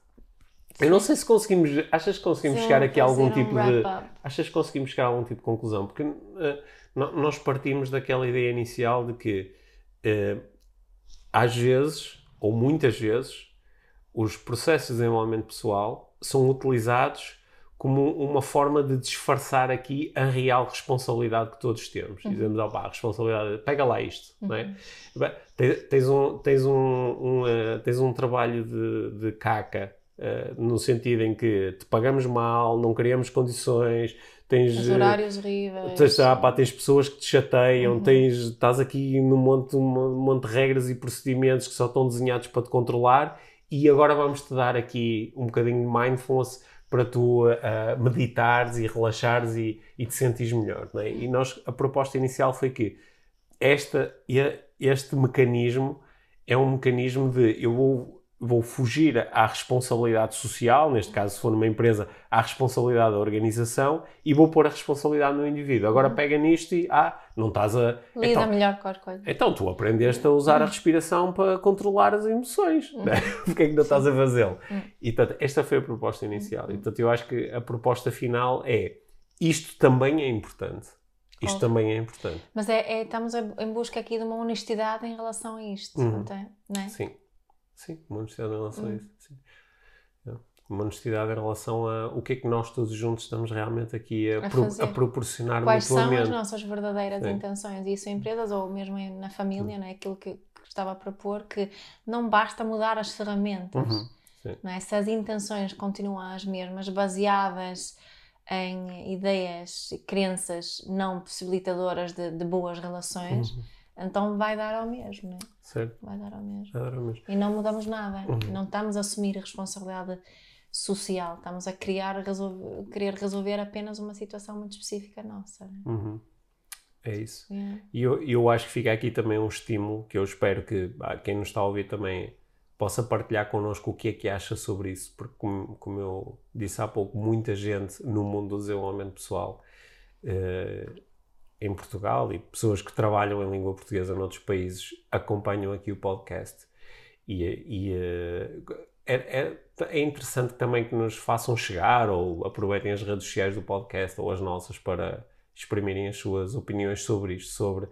Eu não sei se conseguimos. Achas que conseguimos Sim, chegar aqui a algum tipo um de. Achas que conseguimos chegar a algum tipo de conclusão? Porque uh, nós partimos daquela ideia inicial de que uh, às vezes, ou muitas vezes, os processos de desenvolvimento pessoal são utilizados como uma forma de disfarçar aqui a real responsabilidade que todos temos. Uhum. Dizemos, oh, pá, a responsabilidade, pega lá isto, uhum. não é? Tens um, tens um, um uh, tens um trabalho de, de caca, uh, no sentido em que te pagamos mal, não criamos condições, tens... Os horários horríveis. Tens, ah, pá, tens pessoas que te chateiam, uhum. tens, estás aqui num monte, um monte de regras e procedimentos que só estão desenhados para te controlar e agora vamos-te dar aqui um bocadinho de mindfulness para tu uh, meditares e relaxares e, e te sentires melhor. É? E nós, a proposta inicial foi que esta, este mecanismo é um mecanismo de eu vou vou fugir à responsabilidade social, neste caso, se for numa empresa, à responsabilidade da organização e vou pôr a responsabilidade no indivíduo. Agora uhum. pega nisto e, ah, não estás a. Lida então, melhor com as coisas. Então tu aprendeste a usar a uhum. respiração para controlar as emoções. Uhum. Né? Porquê é que não estás a fazê-lo? Uhum. E portanto, esta foi a proposta inicial. E portanto, eu acho que a proposta final é isto também é importante. Isto também é importante. Mas é, é, estamos em busca aqui de uma honestidade em relação a isto, uhum. não é? Sim. Sim, uma honestidade em relação hum. a isso. Sim. É. uma honestidade em relação a o que é que nós todos juntos estamos realmente aqui a, A pro- a proporcionar Quais são mutuamente. as nossas verdadeiras Sim. intenções? Isso em empresas ou mesmo na Hum. família, não é? Aquilo que, que estava a propor, que não basta mudar as ferramentas. Uhum. Não é? Se as intenções continuam as mesmas, baseadas em ideias e crenças não possibilitadoras de, de boas relações, Uhum. Então vai dar ao mesmo, não é? Certo, Vai dar ao mesmo. adoro mesmo. E não mudamos nada. Uhum. Não estamos a assumir a responsabilidade social. Estamos a criar, resolver, querer resolver apenas uma situação muito específica nossa. não Uhum. É isso. é? Yeah. E eu, eu acho que fica aqui também um estímulo que eu espero que ah, quem nos está a ouvir também possa partilhar connosco o que é que acha sobre isso, porque como, como eu disse há pouco, muita gente no mundo do desenvolvimento pessoal eh, em Portugal e pessoas que trabalham em língua portuguesa noutros países acompanham aqui o podcast. E, e, eh, é, é, é interessante também que nos façam chegar ou aproveitem as redes sociais do podcast ou as nossas para exprimirem as suas opiniões sobre isto, sobre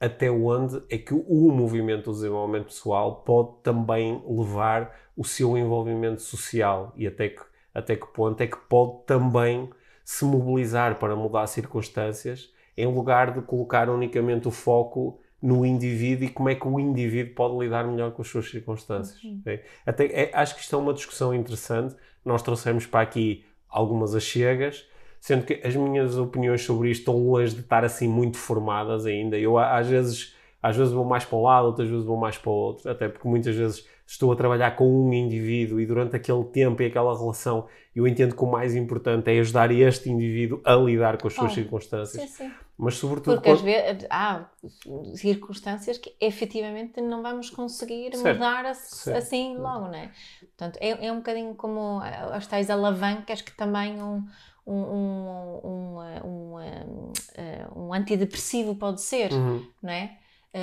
até onde é que o movimento do desenvolvimento pessoal pode também levar o seu envolvimento social e até que, até que ponto é que pode também se mobilizar para mudar circunstâncias em lugar de colocar unicamente o foco no indivíduo e como é que o indivíduo pode lidar melhor com as suas circunstâncias. Uhum. Até, é- acho que isto é uma discussão interessante. Nós trouxemos para aqui algumas achegas, sendo que as minhas opiniões sobre isto estão longe de estar assim muito formadas ainda. Eu às vezes, às vezes vou mais para um lado, outras vezes vou mais para o outro, até porque muitas vezes estou a trabalhar com um indivíduo e durante aquele tempo e aquela relação eu entendo que o mais importante é ajudar este indivíduo a lidar com as suas Oh, circunstâncias. Sim, sim. Mas sobretudo Porque às quando- vezes há circunstâncias que efetivamente não vamos conseguir Certo, mudar assim logo, não é? Portanto, é, é um bocadinho como as tais alavancas que também um, um, um, um, eh, um, eh, um antidepressivo pode ser, Uhum, não é?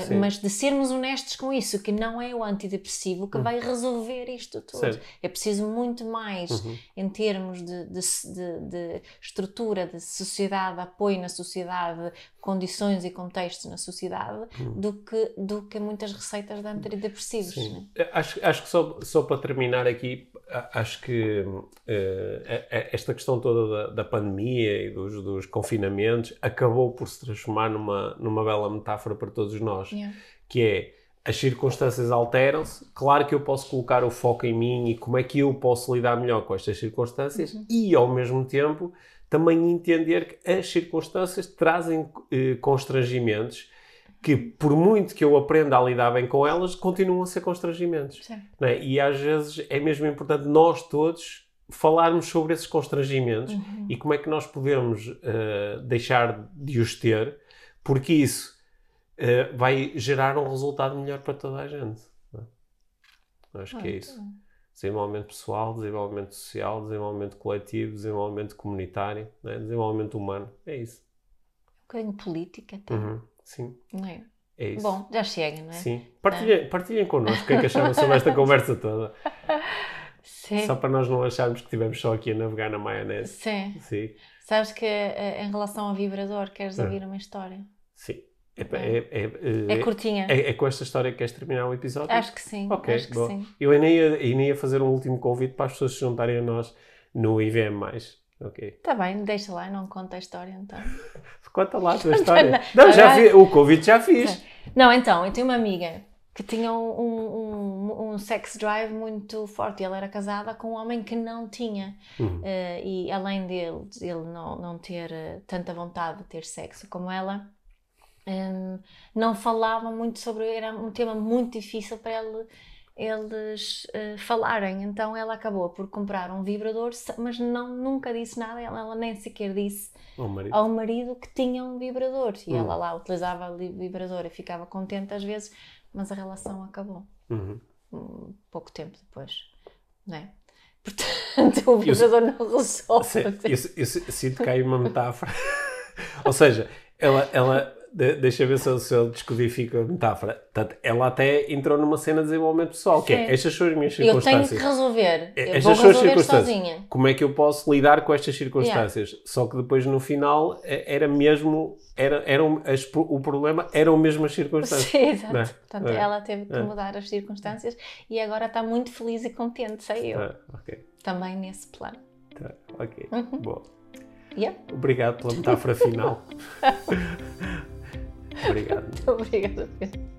Sim. Mas de sermos honestos com isso, que não é o antidepressivo que vai resolver isto tudo. Certo. É preciso muito mais uhum. em termos de, de, de- de estrutura, de sociedade, apoio na sociedade, condições e contextos na sociedade, do, que, do que muitas receitas de antidepressivos. Né? Acho, acho que só, só para terminar aqui, acho que a- esta questão toda da, da pandemia e dos, dos confinamentos acabou por se transformar numa, numa bela metáfora para todos nós, Yeah. que é as circunstâncias alteram-se, claro que eu posso colocar o foco em mim e como é que eu posso lidar melhor com estas circunstâncias e, ao mesmo tempo, também entender que as circunstâncias trazem eh, constrangimentos que, por muito que eu aprenda a lidar bem com elas, continuam a ser constrangimentos. É? E às vezes é mesmo importante nós todos falarmos sobre esses constrangimentos Uhum. e como é que nós podemos eh, deixar de os ter, porque isso eh, vai gerar um resultado melhor para toda a gente. é? Acho que é isso. Desenvolvimento pessoal, desenvolvimento social, desenvolvimento coletivo, desenvolvimento comunitário, é? desenvolvimento humano. É isso. Um bocadinho política, até, Uhum. Sim, não é? é isso. Bom, já chega, não é? Sim. Partilhem, partilhem connosco o que é que acharam sobre esta conversa toda. Sim. Só para nós não acharmos que estivemos só aqui a navegar na maionese. Sim. Sim, Sabes que eh, em relação ao vibrador, queres É. ouvir uma história? sim. É, é, é, É, é, curtinha. é- é com esta história que queres terminar o episódio? Acho que sim. Ok, acho que boa. sim. Eu ainda ia, ainda ia fazer um último convite para as pessoas se juntarem a nós no IVM. Ok. Está Tá bem, deixa lá, não conta a história então. Conta lá a tua história. Não, já fi, o convite já fiz. Não, então, eu tenho uma amiga que tinha um, um, um sex drive muito forte. Ela era casada com um homem que não tinha. Uhum. Eh, e além dele, ele não, não ter eh, tanta vontade de ter sexo como ela, hum, não falavam muito sobre. Era um tema muito difícil para ele- eles eh, falarem. Então ela acabou por comprar um vibrador, mas não, nunca disse nada. Ela, ela nem sequer disse Oh, marido. ao marido que tinha um vibrador. E Hum. ela lá utilizava o vibrador e ficava contente às vezes, mas a relação acabou Uhum. um, pouco tempo depois, não é? Portanto, o vibrador não resolve. Eu, eu- eu sinto que há uma metáfora. Ou seja, ela, ela de, deixa ver se eu, se eu descodifico a metáfora. Portanto, ela até entrou numa cena de desenvolvimento pessoal, que é estas são as minhas Eu tenho circunstâncias. que resolver. Eu Estas vou são as resolver circunstâncias. sozinha. Como é que eu posso lidar com estas circunstâncias? Só que depois no final eh, era mesmo, era, eram as, o problema eram mesmo as circunstâncias. Sim, exato. É? Portanto, É. ela teve que É. mudar as circunstâncias e agora está muito feliz e contente, sei eu. Tá, ok, Também nesse plano. tá, ok. Uhum. Bom, Yeah. obrigado pela metáfora final. obrigado. Obrigada, Pedro.